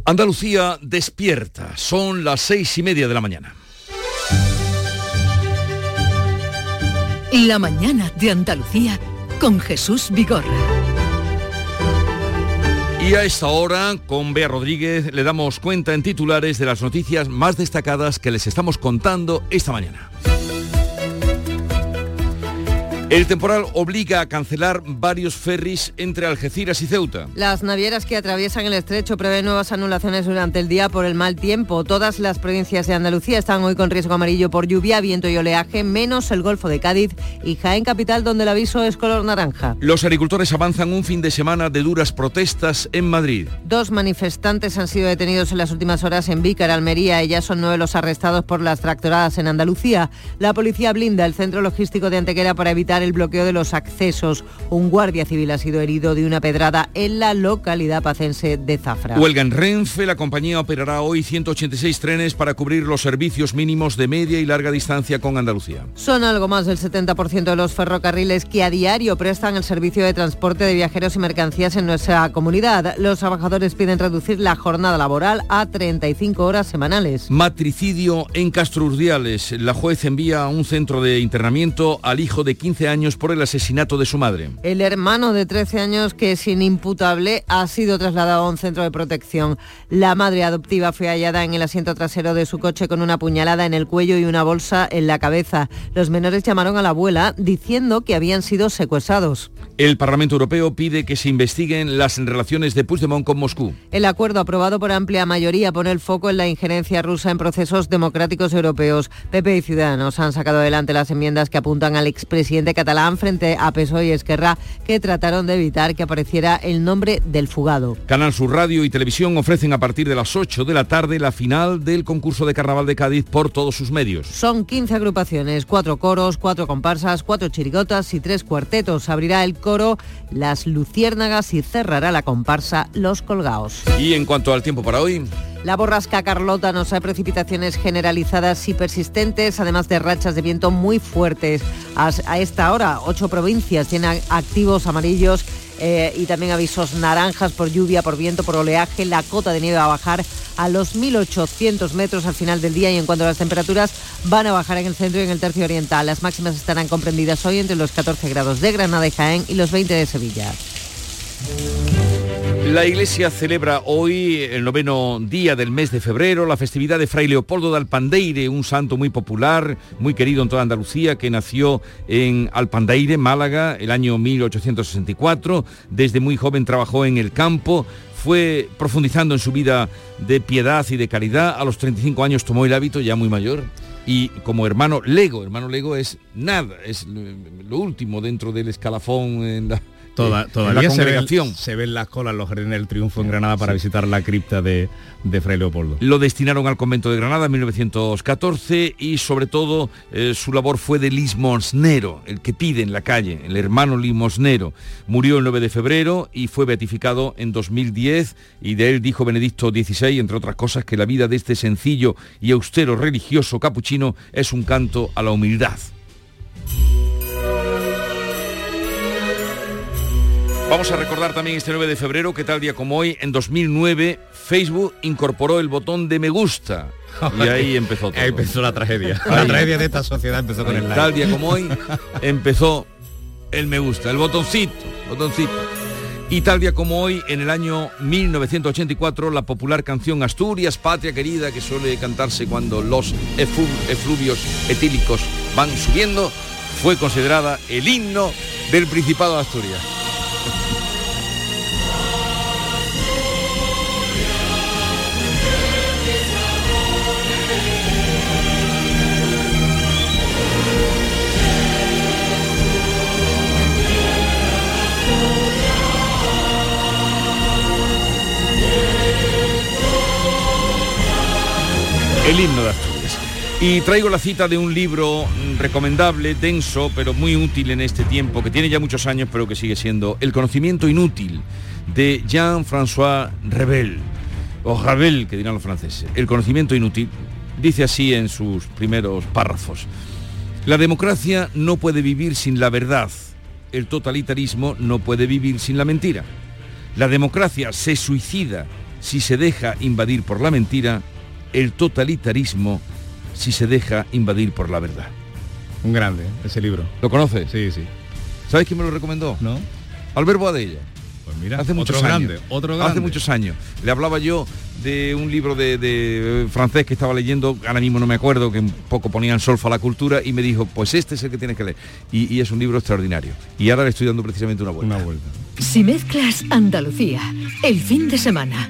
Andalucía despierta. Son las seis y media de la mañana. La mañana de Andalucía con Jesús Vigorra. Y a esta hora, con Bea Rodríguez, le damos cuenta en titulares de las noticias más destacadas que les estamos contando esta mañana. El temporal obliga a cancelar varios ferries entre Algeciras y Ceuta. Las navieras que atraviesan el estrecho prevén nuevas anulaciones durante el día por el mal tiempo. Todas las provincias de Andalucía están hoy con riesgo amarillo por lluvia, viento y oleaje, menos el Golfo de Cádiz y Jaén Capital, donde el aviso es color naranja. Los agricultores avanzan un fin de semana de duras protestas en Madrid. Dos manifestantes han sido detenidos en las últimas horas en Vícar, Almería. Ellas son nueve los arrestados por las tractoradas en Andalucía. La policía blinda el centro logístico de Antequera para evitar el bloqueo de los accesos. Un guardia civil ha sido herido de una pedrada en la localidad pacense de Zafra. Huelga en Renfe, la compañía operará hoy 186 trenes para cubrir los servicios mínimos de media y larga distancia con Andalucía. Son algo más del 70% de los ferrocarriles que a diario prestan el servicio de transporte de viajeros y mercancías en nuestra comunidad. Los trabajadores piden reducir la jornada laboral a 35 horas semanales. Matricidio en Castro Urdiales. La juez envía a un centro de internamiento al hijo de 15 años por el asesinato de su madre. El hermano de 13 años, que es inimputable, ha sido trasladado a un centro de protección. La madre adoptiva fue hallada en el asiento trasero de su coche con una puñalada en el cuello y una bolsa en la cabeza. Los menores llamaron a la abuela diciendo que habían sido secuestrados. El Parlamento Europeo pide que se investiguen las relaciones de Puigdemont con Moscú. El acuerdo aprobado por amplia mayoría pone el foco en la injerencia rusa en procesos democráticos europeos. PP y Ciudadanos han sacado adelante las enmiendas que apuntan al expresidente catalán frente a PSOE y Esquerra que trataron de evitar que apareciera el nombre del fugado. Canal Sur Radio y Televisión ofrecen a partir de las 8 de la tarde la final del concurso de Carnaval de Cádiz por todos sus medios. Son 15 agrupaciones, cuatro coros, cuatro comparsas, cuatro chirigotas y tres cuartetos. Abrirá el coro Las Luciérnagas y cerrará la comparsa Los Colgaos. Y en cuanto al tiempo para hoy... La borrasca Carlota nos trae precipitaciones generalizadas y persistentes, además de rachas de viento muy fuertes. A esta hora, ocho provincias tienen activos amarillos eh, y también avisos naranjas por lluvia, por viento, por oleaje. La cota de nieve va a bajar a los 1.800 metros al final del día y en cuanto a las temperaturas van a bajar en el centro y en el tercio oriental. Las máximas estarán comprendidas hoy entre los 14 grados de Granada y Jaén y los 20 de Sevilla. La Iglesia celebra hoy el noveno día del mes de febrero, la festividad de Fray Leopoldo de Alpandeire, un santo muy popular, muy querido en toda Andalucía, que nació en Alpandeire, Málaga, el año 1864. Desde muy joven trabajó en el campo, fue profundizando en su vida de piedad y de caridad. A los 35 años tomó el hábito, ya muy mayor, y como hermano Lego, hermano Lego es nada, es lo último dentro del escalafón en la, Toda, todavía la se ven, congregación. se ven las colas los jardines del triunfo en Granada para visitar la cripta de, de Fray Leopoldo. Lo destinaron al convento de Granada en 1914 y sobre todo eh, su labor fue de limosnero, el que pide en la calle, el hermano limosnero. Murió el 9 de febrero y fue beatificado en 2010 y de él dijo Benedicto XVI, entre otras cosas, que la vida de este sencillo y austero religioso capuchino es un canto a la humildad. Vamos a recordar también este 9 de febrero que tal día como hoy, en 2009, Facebook incorporó el botón de me gusta. Y ahí empezó todo. Ahí empezó la tragedia. Ahí. La tragedia de esta sociedad empezó con el like. Tal día como hoy empezó el me gusta, el botoncito, botoncito. Y tal día como hoy, en el año 1984, la popular canción Asturias, Patria Querida, que suele cantarse cuando los efluvios etílicos van subiendo, fue considerada el himno del Principado de Asturias. El himno. Y traigo la cita de un libro recomendable, denso, pero muy útil en este tiempo, que tiene ya muchos años, pero que sigue siendo El conocimiento inútil, de Jean-François Rebel, o Ravel, que dirán los franceses. El conocimiento inútil dice así en sus primeros párrafos. La democracia no puede vivir sin la verdad. El totalitarismo no puede vivir sin la mentira. La democracia se suicida si se deja invadir por la mentira. El totalitarismo si se deja invadir por la verdad. Un grande, ¿eh? ese libro. ¿Lo conoces? Sí, sí. ¿Sabes quién me lo recomendó? ¿No? Albert Boadella. Pues mira, hace muchos otro años. grande, otro Hace muchos años. Le hablaba yo de un libro de, de, eh, francés que estaba leyendo, ahora mismo no me acuerdo, que un poco ponían solfa a la cultura y me dijo, pues este es el que tienes que leer. Y, y es un libro extraordinario. Y ahora le estoy dando precisamente una vuelta. Una vuelta. Si mezclas Andalucía, el fin de semana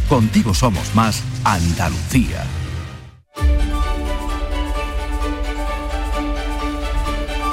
Contigo somos más Andalucía.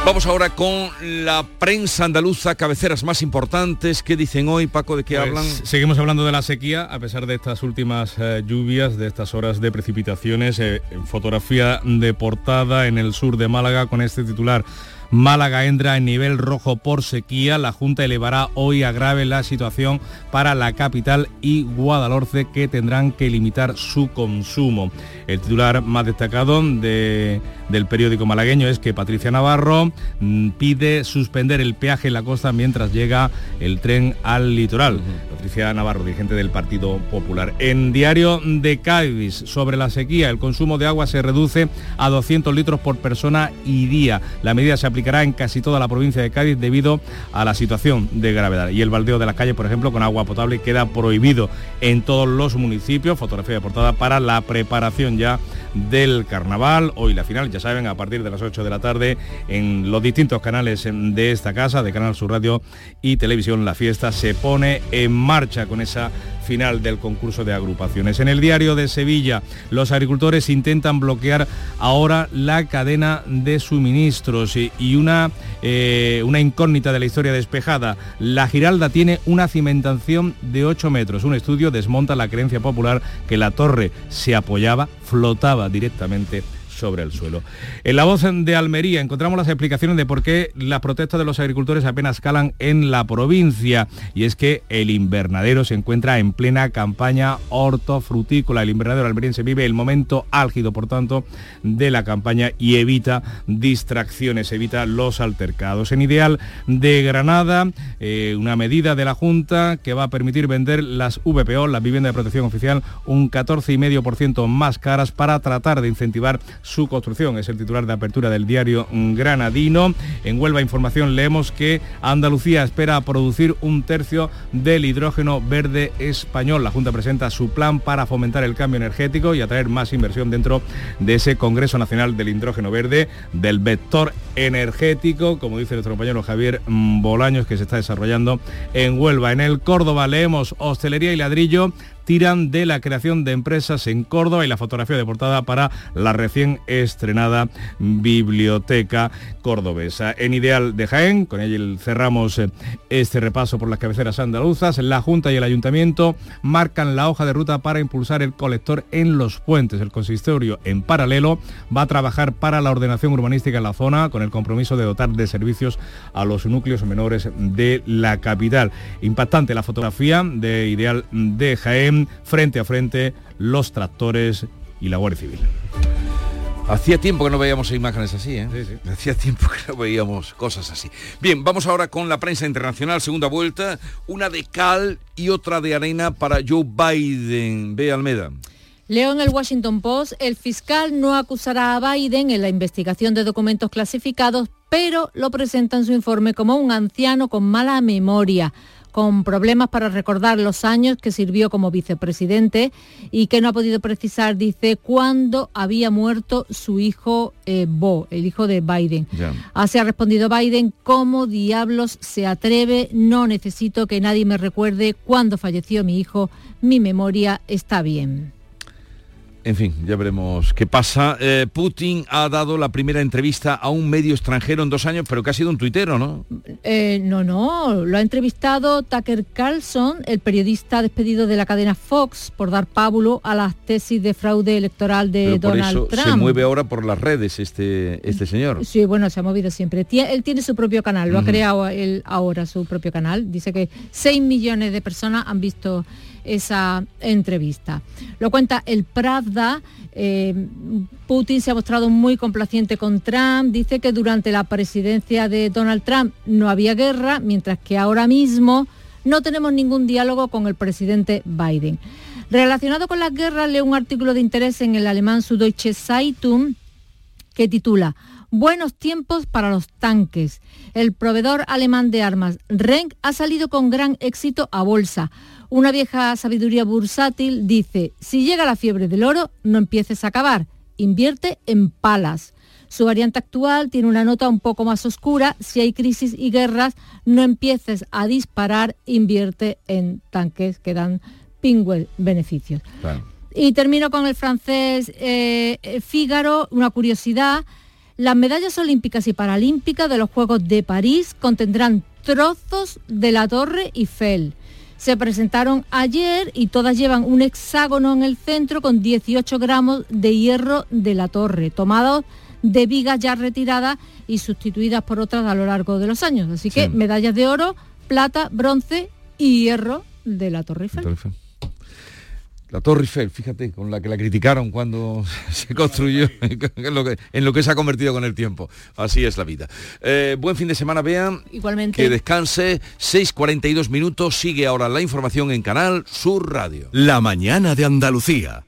Vamos ahora con la prensa andaluza, cabeceras más importantes. ¿Qué dicen hoy, Paco? ¿De qué Pues, hablan? Seguimos hablando de la sequía, a pesar de estas últimas eh, lluvias, de estas horas de precipitaciones. eh, en fotografía de portada en el sur de Málaga con este titular. Málaga entra en nivel rojo por sequía. La Junta elevará hoy a grave la situación para la capital y Guadalhorce que tendrán que limitar su consumo. El titular más destacado de- del periódico malagueño es que Patricia Navarro mm, pide suspender el peaje en la costa mientras llega el tren al litoral. Patricia Navarro, dirigente del Partido Popular. En Diario de Cádiz, sobre la sequía, el consumo de agua se reduce a 200 litros por persona y día. La medida se aplicará en casi toda la provincia de Cádiz debido a la situación de gravedad. Y el baldeo de las calles, por ejemplo, con agua potable queda prohibido en todos los municipios. Fotografía de portada para la preparación ya del carnaval. Hoy la final, ya saben, a partir de las 8 de la tarde en los distintos canales em, de esta casa, de Canal Sur Radio y Televisión, la fiesta se pone en marcha con esa final del concurso de agrupaciones. En el diario de Sevilla, los agricultores intentan bloquear ahora la cadena de suministros y, y una, eh, una incógnita de la historia despejada. La Giralda tiene una cimentación de 8 metros. Un estudio desmonta la creencia popular que la torre se apoyaba, flotaba directamente sobre el suelo. En la voz de Almería encontramos las explicaciones de por qué las protestas de los agricultores apenas calan en la provincia y es que el invernadero se encuentra en plena campaña hortofrutícola. El invernadero almeriense vive el momento álgido, por tanto, de la campaña y evita distracciones, evita los altercados. En Ideal de Granada, eh, una medida de la Junta que va a permitir vender las VPO, las viviendas de protección oficial, un 14,5% más caras para tratar de incentivar su construcción. Es el titular de apertura del diario Granadino. En Huelva Información leemos que Andalucía espera producir un tercio del hidrógeno verde español. La Junta presenta su plan para fomentar el cambio energético y atraer más inversión dentro de ese Congreso Nacional del Hidrógeno Verde, del vector energético, como dice nuestro compañero Javier Bolaños, que se está desarrollando en Huelva. En el Córdoba leemos hostelería y ladrillo tiran de la creación de empresas en Córdoba y la fotografía de portada para la recién estrenada Biblioteca Cordobesa. En Ideal de Jaén, con ella cerramos eh, este repaso por las cabeceras andaluzas, la Junta y el Ayuntamiento marcan la hoja de ruta para impulsar el colector en los puentes. El consistorio, en paralelo, va a trabajar para la ordenación urbanística en la zona con el compromiso de dotar de servicios a los núcleos menores de la capital. Impactante la fotografía de Ideal de Jaén, frente a frente los tractores y la Guardia Civil. Hacía tiempo que no veíamos imágenes así, ¿eh? Hacía tiempo que no veíamos cosas así. Bien, vamos ahora con la prensa internacional, segunda vuelta, una de cal y otra de arena para Joe Biden. Ve Almeda. Leo en el Washington Post, el fiscal no acusará a Biden en la investigación de documentos clasificados, pero lo presenta en su informe como un anciano con mala memoria con problemas para recordar los años que sirvió como vicepresidente y que no ha podido precisar, dice, cuándo había muerto su hijo eh, Bo, el hijo de Biden. Así ha respondido Biden, ¿cómo diablos se atreve? No necesito que nadie me recuerde cuándo falleció mi hijo, mi memoria está bien. En fin, ya veremos qué pasa. Eh, Putin ha dado la primera entrevista a un medio extranjero en dos años, pero que ha sido un tuitero, ¿no? Eh, no, no, lo ha entrevistado Tucker Carlson, el periodista despedido de la cadena Fox, por dar pábulo a las tesis de fraude electoral de Donald por eso Se mueve ahora por las redes este, este señor. Sí, bueno, se ha movido siempre. él tiene su propio canal, lo ha creado él ahora, su propio canal. Dice que 6 millones de personas han visto esa entrevista. Lo cuenta el Pravda. Eh, Putin se ha mostrado muy complaciente con Trump. Dice que durante la presidencia de Donald Trump no había guerra, mientras que ahora mismo no tenemos ningún diálogo con el presidente Biden. Relacionado con las guerras, leo un artículo de interés en el alemán Süddeutsche Zeitung que titula Buenos tiempos para los tanques. El proveedor alemán de armas Renk ha salido con gran éxito a bolsa. Una vieja sabiduría bursátil dice, si llega la fiebre del oro, no empieces a cavar, invierte en palas. Su variante actual tiene una nota un poco más oscura. Si hay crisis y guerras, no empieces a disparar, invierte en tanques que dan pingües beneficios. Y termino con el francés eh, Fígaro, una curiosidad. Las medallas olímpicas y paralímpicas de los Juegos de París contendrán trozos de la Torre Eiffel se presentaron ayer y todas llevan un hexágono en el centro con 18 gramos de hierro de la torre, tomados de vigas ya retiradas y sustituidas por otras a lo largo de los años. Así que medallas de oro, plata, bronce y hierro de la Torre Eiffel. La Torre Eiffel, fíjate, con la que la criticaron cuando se construyó, en lo, que, en lo que se ha convertido con el tiempo. Así es la vida. Eh, buen fin de semana, vean. Igualmente. Que descanse. 6.42 minutos. Sigue ahora la información en Canal Sur Radio. La mañana de Andalucía.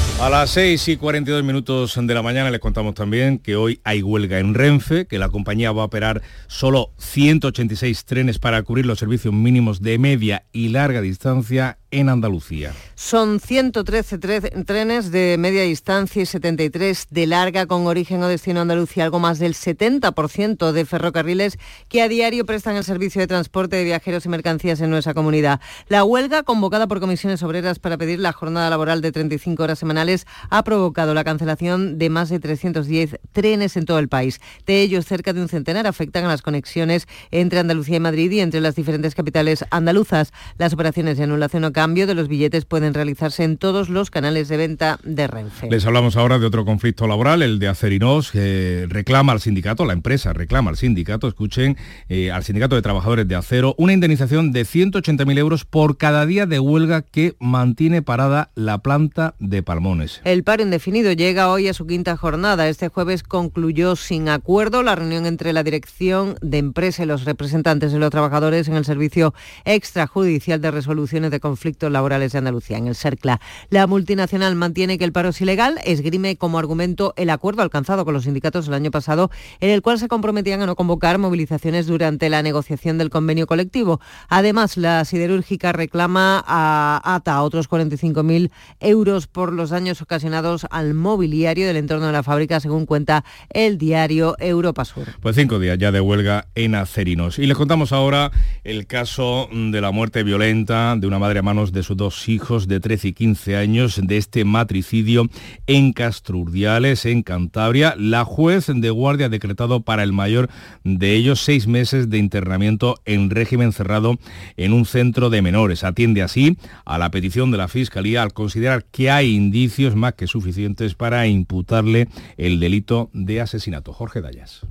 A las 6 y 42 minutos de la mañana les contamos también que hoy hay huelga en Renfe, que la compañía va a operar solo 186 trenes para cubrir los servicios mínimos de media y larga distancia en Andalucía. Son 113 trenes de media distancia y 73 de larga con origen o destino a Andalucía, algo más del 70% de ferrocarriles que a diario prestan el servicio de transporte de viajeros y mercancías en nuestra comunidad. La huelga, convocada por comisiones obreras para pedir la jornada laboral de 35 horas semanales, ha provocado la cancelación de más de 310 trenes en todo el país. De ellos, cerca de un centenar afectan a las conexiones entre Andalucía y Madrid y entre las diferentes capitales andaluzas. Las operaciones de anulación o intercambio de los billetes pueden realizarse en todos los canales de venta de Renfe. Les hablamos ahora de otro conflicto laboral, el de Acerinos, que reclama al sindicato, la empresa reclama al sindicato, escuchen, eh, al sindicato de trabajadores de acero, una indemnización de 180.000 euros por cada día de huelga que mantiene parada la planta de Palmones. El paro indefinido llega hoy a su quinta jornada. Este jueves concluyó sin acuerdo la reunión entre la dirección de empresa y los representantes de los trabajadores en el Servicio Extrajudicial de Resoluciones de Conflictos Laborales de Andalucía, en el CERCLA. La multinacional mantiene que el paro es ilegal, esgrime como argumento el acuerdo alcanzado con los sindicatos el año pasado, en el cual se comprometían a no convocar movilizaciones durante la negociación del convenio colectivo. Además, la siderúrgica reclama a ATA otros 45.000 euros por los daños ocasionados al mobiliario del entorno de la fábrica, según cuenta el diario Europa Sur. Pues cinco días ya de huelga en Acerinos. Y les contamos ahora el caso de la muerte violenta de una madre a de sus dos hijos de 13 y 15 años de este matricidio en Castrurdiales, en Cantabria. La juez de guardia ha decretado para el mayor de ellos seis meses de internamiento en régimen cerrado en un centro de menores. Atiende así a la petición de la Fiscalía al considerar que hay indicios más que suficientes para imputarle el delito de asesinato. Jorge Dayas.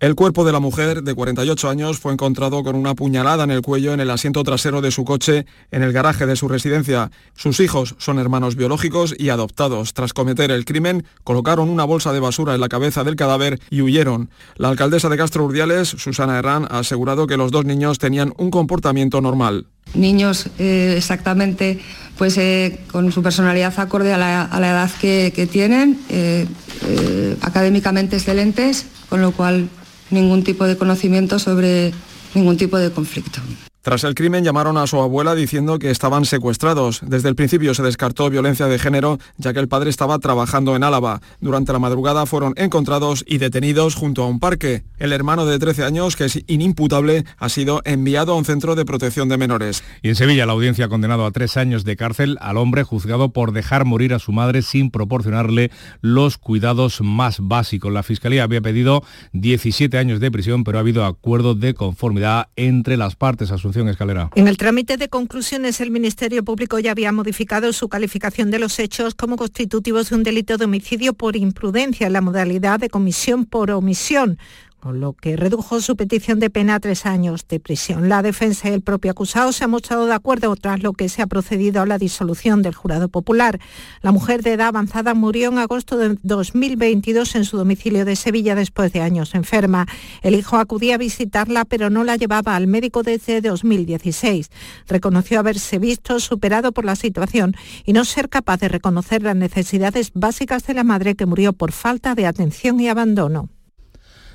El cuerpo de la mujer, de 48 años, fue encontrado con una puñalada en el cuello en el asiento trasero de su coche en el garaje de su residencia. Sus hijos son hermanos biológicos y adoptados. Tras cometer el crimen, colocaron una bolsa de basura en la cabeza del cadáver y huyeron. La alcaldesa de Castro Urdiales, Susana Herrán, ha asegurado que los dos niños tenían un comportamiento normal. Niños eh, exactamente pues eh, con su personalidad acorde a la, edad que, tienen, eh, académicamente excelentes, con lo cual ningún tipo de conocimiento sobre ningún tipo de conflicto. Tras el crimen llamaron a su abuela diciendo que estaban secuestrados. Desde el principio se descartó violencia de género ya que el padre estaba trabajando en Álava. Durante la madrugada fueron encontrados y detenidos junto a un parque. El hermano de 13 años, que es inimputable, ha sido enviado a un centro de protección de menores. Y en Sevilla la audiencia ha condenado a tres años de cárcel al hombre juzgado por dejar morir a su madre sin proporcionarle los cuidados más básicos. La Fiscalía había pedido 17 años de prisión, pero ha habido acuerdo de conformidad entre las partes. En el trámite de conclusiones, el Ministerio Público ya había modificado su calificación de los hechos como constitutivos de un delito de homicidio por imprudencia en la modalidad de comisión por omisión con lo que redujo su petición de pena a tres años de prisión. La defensa y el propio acusado se han mostrado de acuerdo tras lo que se ha procedido a la disolución del jurado popular. La mujer de edad avanzada murió en agosto de 2022 en su domicilio de Sevilla después de años enferma. El hijo acudía a visitarla pero no la llevaba al médico desde 2016. Reconoció haberse visto superado por la situación y no ser capaz de reconocer las necesidades básicas de la madre que murió por falta de atención y abandono.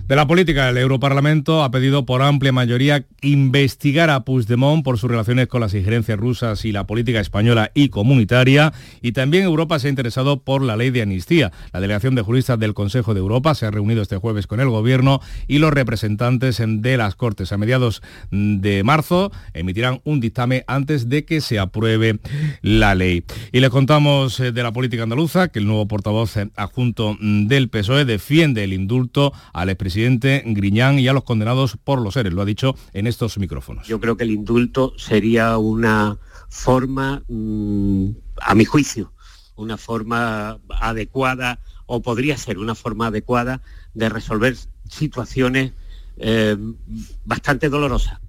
De la política, el Europarlamento ha pedido por amplia mayoría investigar a Puigdemont por sus relaciones con las injerencias rusas y la política española y comunitaria. Y también Europa se ha interesado por la ley de amnistía. La delegación de juristas del Consejo de Europa se ha reunido este jueves con el Gobierno y los representantes de las Cortes. A mediados de marzo emitirán un dictamen antes de que se apruebe la ley. Y les contamos eh, de la política andaluza que el nuevo portavoz eh, adjunto del PSOE defiende el indulto al expresidente presidente Griñán y a los condenados por los seres. Lo ha dicho en estos micrófonos. Yo creo que el indulto sería una forma, mm, a mi juicio, una forma adecuada o podría ser una forma adecuada de resolver situaciones eh, bastante dolorosas.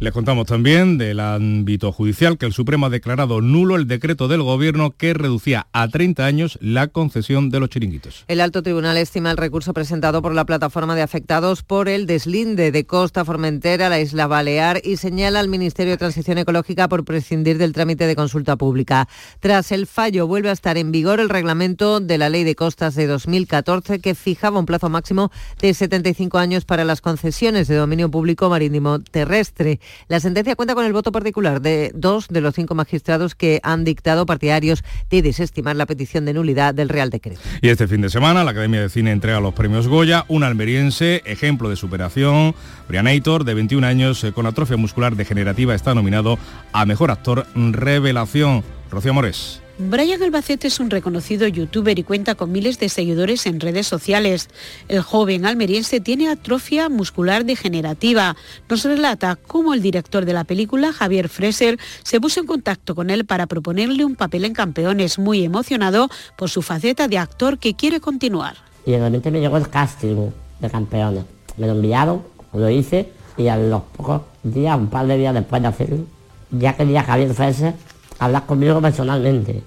Les contamos también del ámbito judicial que el Supremo ha declarado nulo el decreto del Gobierno que reducía a 30 años la concesión de los chiringuitos. El alto tribunal estima el recurso presentado por la plataforma de afectados por el deslinde de Costa Formentera, la isla Balear y señala al Ministerio de Transición Ecológica por prescindir del trámite de consulta pública. Tras el fallo vuelve a estar en vigor el reglamento de la Ley de Costas de 2014 que fijaba un plazo máximo de 75 años para las concesiones de dominio público marítimo terrestre. La sentencia cuenta con el voto particular de dos de los cinco magistrados que han dictado partidarios de desestimar la petición de nulidad del Real Decreto. Y este fin de semana la Academia de Cine entrega los premios Goya, un almeriense, ejemplo de superación, Brianator, de 21 años, eh, con atrofia muscular degenerativa, está nominado a Mejor Actor Revelación. Rocío Mores. Brian Albacete es un reconocido youtuber y cuenta con miles de seguidores en redes sociales. El joven almeriense tiene atrofia muscular degenerativa. Nos relata cómo el director de la película, Javier Freser, se puso en contacto con él para proponerle un papel en Campeones, muy emocionado por su faceta de actor que quiere continuar. Y de repente me llegó el casting de Campeones. Me lo enviaron, lo hice y a los pocos días, un par de días después de hacerlo, ya quería Javier Freser hablar conmigo personalmente.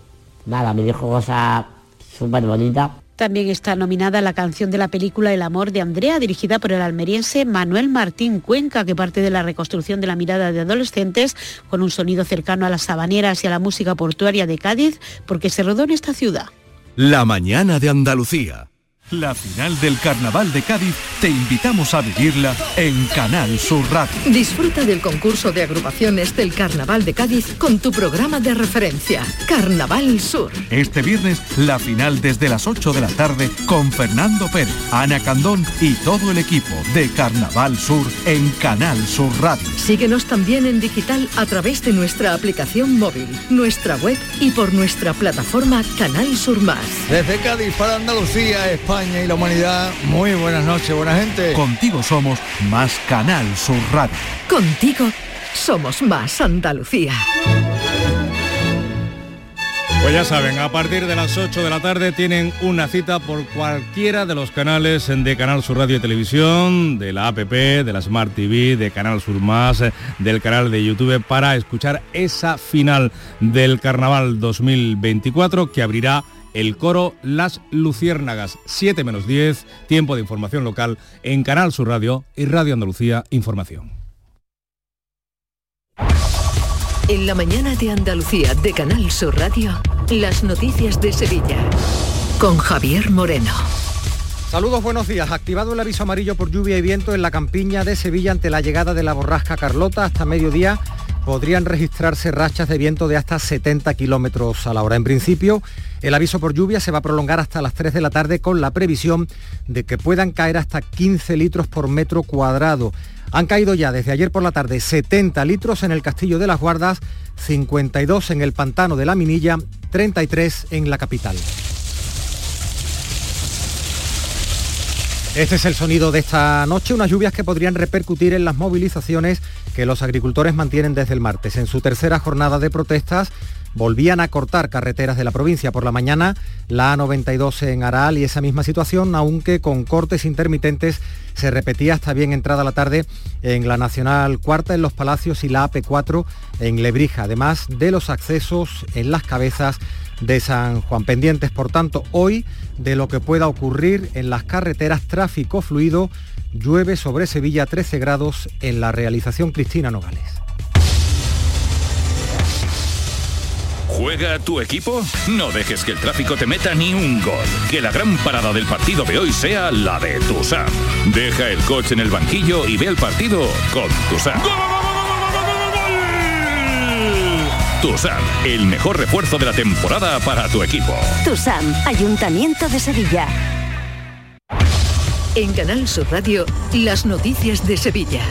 Nada, me dijo cosas súper bonitas. También está nominada la canción de la película El amor de Andrea, dirigida por el almeriense Manuel Martín Cuenca, que parte de la reconstrucción de la mirada de adolescentes con un sonido cercano a las sabaneras y a la música portuaria de Cádiz, porque se rodó en esta ciudad. La mañana de Andalucía. La final del Carnaval de Cádiz te invitamos a vivirla en Canal Sur Radio. Disfruta del concurso de agrupaciones del Carnaval de Cádiz con tu programa de referencia, Carnaval Sur. Este viernes, la final desde las 8 de la tarde con Fernando Pérez, Ana Candón y todo el equipo de Carnaval Sur en Canal Sur Radio. Síguenos también en digital a través de nuestra aplicación móvil, nuestra web y por nuestra plataforma Canal Sur Más. Desde Cádiz para Andalucía, España y la humanidad, muy buenas noches, buena gente. Contigo somos más Canal Sur Radio. Contigo somos más Andalucía. Pues ya saben, a partir de las 8 de la tarde tienen una cita por cualquiera de los canales de Canal Sur Radio y Televisión, de la APP, de la Smart TV, de Canal Sur Más, del canal de YouTube para escuchar esa final del Carnaval 2024 que abrirá el coro Las Luciérnagas, 7 menos 10, tiempo de información local en Canal Sur Radio y Radio Andalucía Información. En la mañana de Andalucía de Canal Sur Radio, las noticias de Sevilla. Con Javier Moreno. Saludos, buenos días. Activado el aviso amarillo por lluvia y viento en la campiña de Sevilla ante la llegada de la borrasca Carlota hasta mediodía podrían registrarse rachas de viento de hasta 70 kilómetros a la hora. En principio, el aviso por lluvia se va a prolongar hasta las 3 de la tarde con la previsión de que puedan caer hasta 15 litros por metro cuadrado. Han caído ya desde ayer por la tarde 70 litros en el Castillo de las Guardas, 52 en el Pantano de la Minilla, 33 en la capital. Este es el sonido de esta noche, unas lluvias que podrían repercutir en las movilizaciones que los agricultores mantienen desde el martes. En su tercera jornada de protestas, volvían a cortar carreteras de la provincia. Por la mañana, la A92 en Aral y esa misma situación, aunque con cortes intermitentes, se repetía hasta bien entrada la tarde en la Nacional Cuarta, en Los Palacios y la AP4 en Lebrija, además de los accesos en las cabezas de San Juan. Pendientes, por tanto, hoy de lo que pueda ocurrir en las carreteras tráfico fluido. Llueve sobre Sevilla 13 grados en la realización Cristina Nogales. ¿Juega tu equipo? No dejes que el tráfico te meta ni un gol. Que la gran parada del partido de hoy sea la de Tusam. Deja el coche en el banquillo y ve el partido con Tusam. Tusam, el mejor refuerzo de la temporada para tu equipo. Tusam, Ayuntamiento de Sevilla. En Canal Sur Radio, las noticias de Sevilla.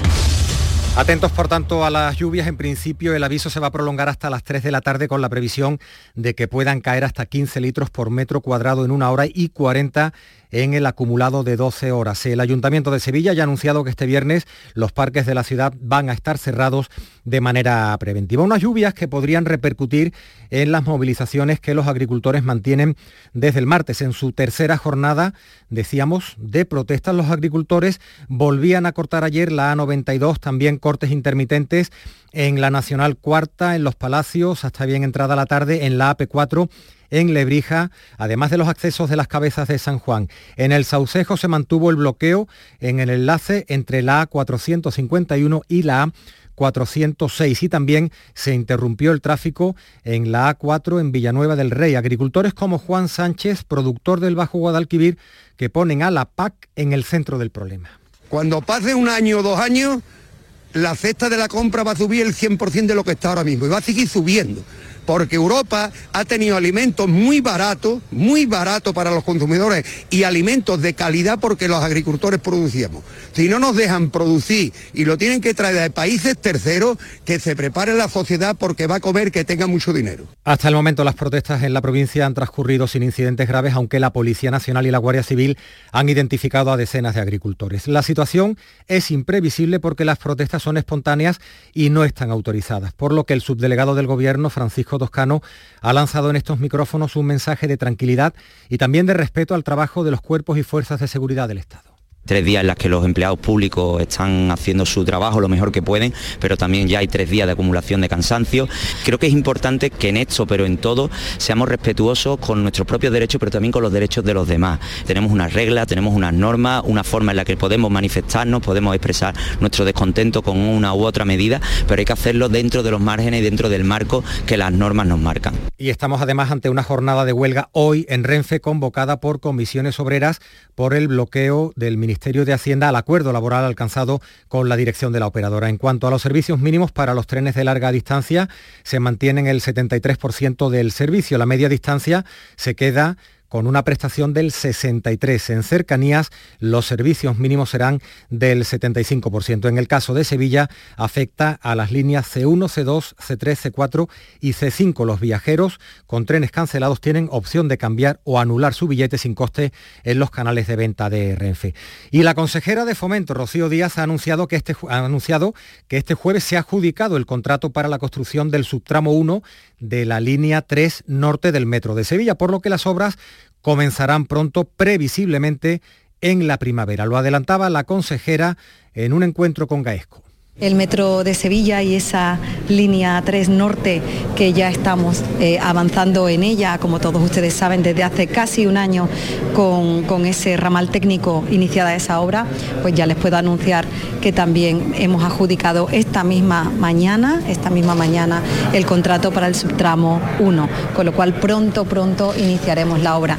Atentos, por tanto, a las lluvias. En principio, el aviso se va a prolongar hasta las 3 de la tarde con la previsión de que puedan caer hasta 15 litros por metro cuadrado en una hora y 40 en el acumulado de 12 horas. El Ayuntamiento de Sevilla ya ha anunciado que este viernes los parques de la ciudad van a estar cerrados de manera preventiva. Unas lluvias que podrían repercutir en las movilizaciones que los agricultores mantienen desde el martes. En su tercera jornada, decíamos, de protestas, los agricultores volvían a cortar ayer la A92, también cortes intermitentes en la Nacional Cuarta, en Los Palacios, hasta bien entrada la tarde, en la AP4 en Lebrija, además de los accesos de las cabezas de San Juan. En el Saucejo se mantuvo el bloqueo en el enlace entre la A451 y la A 406 y también se interrumpió el tráfico en la A4 en Villanueva del Rey. Agricultores como Juan Sánchez, productor del Bajo Guadalquivir, que ponen a la PAC en el centro del problema. Cuando pase un año o dos años, la cesta de la compra va a subir el 100% de lo que está ahora mismo y va a seguir subiendo porque Europa ha tenido alimentos muy baratos, muy baratos para los consumidores y alimentos de calidad porque los agricultores producíamos. Si no nos dejan producir y lo tienen que traer de países terceros, que se prepare la sociedad porque va a comer que tenga mucho dinero. Hasta el momento las protestas en la provincia han transcurrido sin incidentes graves, aunque la Policía Nacional y la Guardia Civil han identificado a decenas de agricultores. La situación es imprevisible porque las protestas son espontáneas y no están autorizadas, por lo que el subdelegado del Gobierno, Francisco Toscano, ha lanzado en estos micrófonos un mensaje de tranquilidad y también de respeto al trabajo de los cuerpos y fuerzas de seguridad del Estado tres días en las que los empleados públicos están haciendo su trabajo lo mejor que pueden, pero también ya hay tres días de acumulación de cansancio. Creo que es importante que en esto, pero en todo, seamos respetuosos con nuestros propios derechos, pero también con los derechos de los demás. Tenemos unas reglas, tenemos unas normas, una forma en la que podemos manifestarnos, podemos expresar nuestro descontento con una u otra medida, pero hay que hacerlo dentro de los márgenes y dentro del marco que las normas nos marcan. Y estamos además ante una jornada de huelga hoy en Renfe convocada por comisiones obreras por el bloqueo del Ministerio Ministerio de Hacienda al acuerdo laboral alcanzado con la dirección de la operadora. En cuanto a los servicios mínimos para los trenes de larga distancia, se mantienen el 73% del servicio. La media distancia se queda con una prestación del 63. En cercanías, los servicios mínimos serán del 75%. En el caso de Sevilla, afecta a las líneas C1, C2, C3, C4 y C5. Los viajeros con trenes cancelados tienen opción de cambiar o anular su billete sin coste en los canales de venta de Renfe. Y la consejera de Fomento, Rocío Díaz, ha anunciado que este, ha anunciado que este jueves se ha adjudicado el contrato para la construcción del subtramo 1 de la línea 3 norte del metro de Sevilla, por lo que las obras comenzarán pronto, previsiblemente en la primavera. Lo adelantaba la consejera en un encuentro con Gaesco el metro de Sevilla y esa línea 3 norte que ya estamos eh, avanzando en ella, como todos ustedes saben, desde hace casi un año con, con, ese ramal técnico iniciada esa obra, pues ya les puedo anunciar que también hemos adjudicado esta misma mañana, esta misma mañana, el contrato para el subtramo 1, con lo cual pronto, pronto iniciaremos la obra.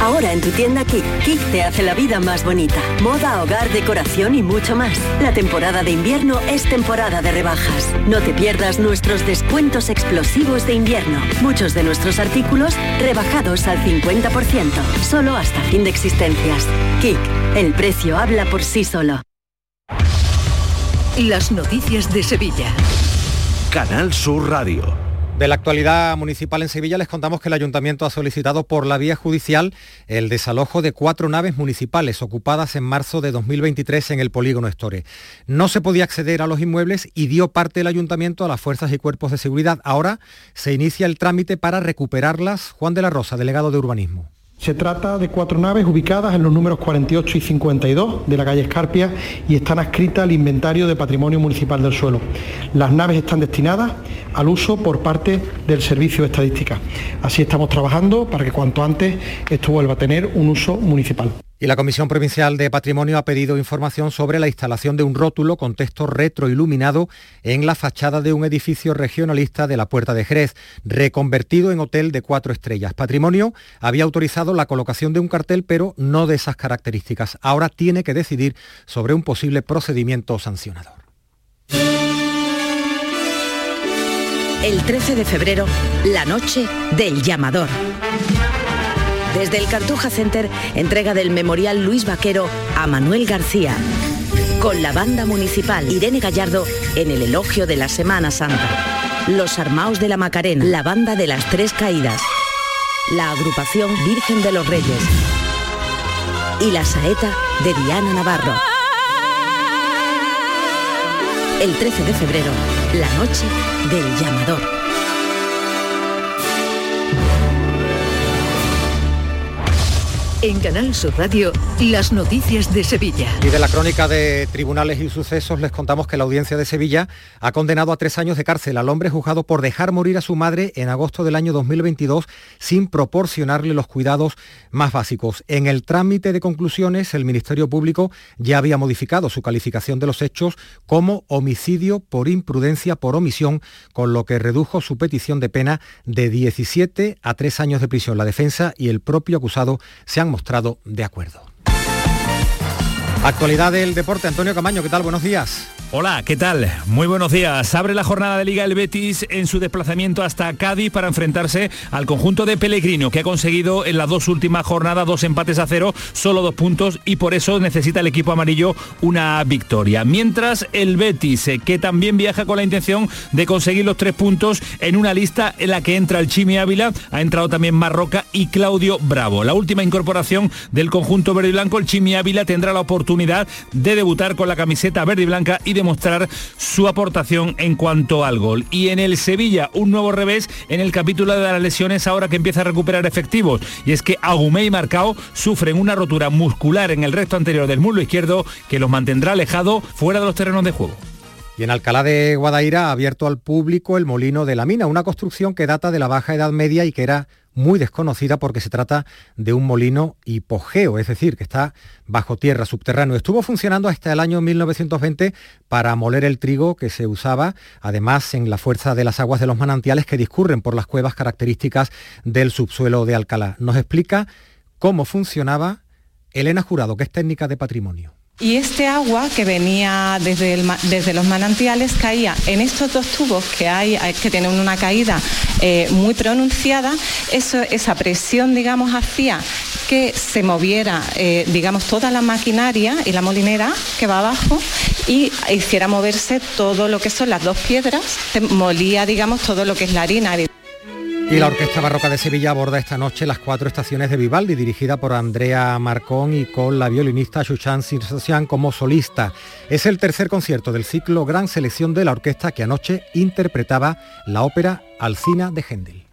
Ahora en tu tienda Kik. Kik te hace la vida más bonita. Moda, hogar, decoración y mucho más. La temporada de invierno es temporada de rebajas. No te pierdas nuestros descuentos explosivos de invierno. Muchos de nuestros artículos rebajados al 50%. Solo hasta fin de existencias. Kik. El precio habla por sí solo. Las noticias de Sevilla. Canal Sur Radio. De la actualidad municipal en Sevilla les contamos que el ayuntamiento ha solicitado por la vía judicial el desalojo de cuatro naves municipales ocupadas en marzo de 2023 en el polígono Estore. No se podía acceder a los inmuebles y dio parte el ayuntamiento a las fuerzas y cuerpos de seguridad. Ahora se inicia el trámite para recuperarlas. Juan de la Rosa, delegado de urbanismo. Se trata de cuatro naves ubicadas en los números 48 y 52 de la calle Escarpia y están adscritas al inventario de patrimonio municipal del suelo. Las naves están destinadas al uso por parte del Servicio de Estadística. Así estamos trabajando para que cuanto antes esto vuelva a tener un uso municipal. Y la Comisión Provincial de Patrimonio ha pedido información sobre la instalación de un rótulo con texto retroiluminado en la fachada de un edificio regionalista de la Puerta de Jerez, reconvertido en hotel de cuatro estrellas. Patrimonio había autorizado la colocación de un cartel, pero no de esas características. Ahora tiene que decidir sobre un posible procedimiento sancionador. El 13 de febrero, la noche del llamador. Desde el Cartuja Center, entrega del Memorial Luis Vaquero a Manuel García. Con la banda municipal Irene Gallardo en el elogio de la Semana Santa. Los Armaos de la Macarena, la banda de las Tres Caídas. La agrupación Virgen de los Reyes. Y la saeta de Diana Navarro. El 13 de febrero, la noche del llamador. En Canal Sur Radio, las noticias de Sevilla. Y de la crónica de tribunales y sucesos les contamos que la audiencia de Sevilla ha condenado a tres años de cárcel al hombre juzgado por dejar morir a su madre en agosto del año 2022 sin proporcionarle los cuidados más básicos. En el trámite de conclusiones, el Ministerio Público ya había modificado su calificación de los hechos como homicidio por imprudencia por omisión, con lo que redujo su petición de pena de 17 a 3 años de prisión. La defensa y el propio acusado se han mostrado de acuerdo. Actualidad del deporte, Antonio Camaño, ¿qué tal? Buenos días. Hola, ¿qué tal? Muy buenos días. Abre la jornada de Liga el Betis en su desplazamiento hasta Cádiz para enfrentarse al conjunto de Pellegrino, que ha conseguido en las dos últimas jornadas dos empates a cero, solo dos puntos y por eso necesita el equipo amarillo una victoria. Mientras el Betis, eh, que también viaja con la intención de conseguir los tres puntos en una lista en la que entra el Chimi Ávila, ha entrado también Marroca y Claudio Bravo. La última incorporación del conjunto verde y blanco, el Chimi Ávila tendrá la oportunidad de debutar con la camiseta verde y blanca y demostrar su aportación en cuanto al gol. Y en el Sevilla, un nuevo revés en el capítulo de las lesiones ahora que empieza a recuperar efectivos. Y es que Agumé y Marcao sufren una rotura muscular en el resto anterior del muslo izquierdo que los mantendrá alejado fuera de los terrenos de juego. Y en Alcalá de Guadaira ha abierto al público el Molino de la Mina, una construcción que data de la Baja Edad Media y que era muy desconocida porque se trata de un molino hipogeo, es decir, que está bajo tierra, subterráneo. Estuvo funcionando hasta el año 1920 para moler el trigo que se usaba, además en la fuerza de las aguas de los manantiales que discurren por las cuevas características del subsuelo de Alcalá. Nos explica cómo funcionaba Elena Jurado, que es técnica de patrimonio. Y este agua que venía desde, desde, los manantiales caía en estos dos tubos que hay, que tienen una caída eh, muy pronunciada. Esa presión, digamos, hacía que se moviera, eh, digamos, toda la maquinaria y la molinera que va abajo y hiciera moverse todo lo que son las dos piedras, molía, digamos, todo lo que es la harina. Y la Orquesta Barroca de Sevilla aborda esta noche las cuatro estaciones de Vivaldi, dirigida por Andrea Marcón y con la violinista Shushan Sirsosian como solista. Es el tercer concierto del ciclo Gran Selección de la Orquesta que anoche interpretaba la ópera Alcina de Händel.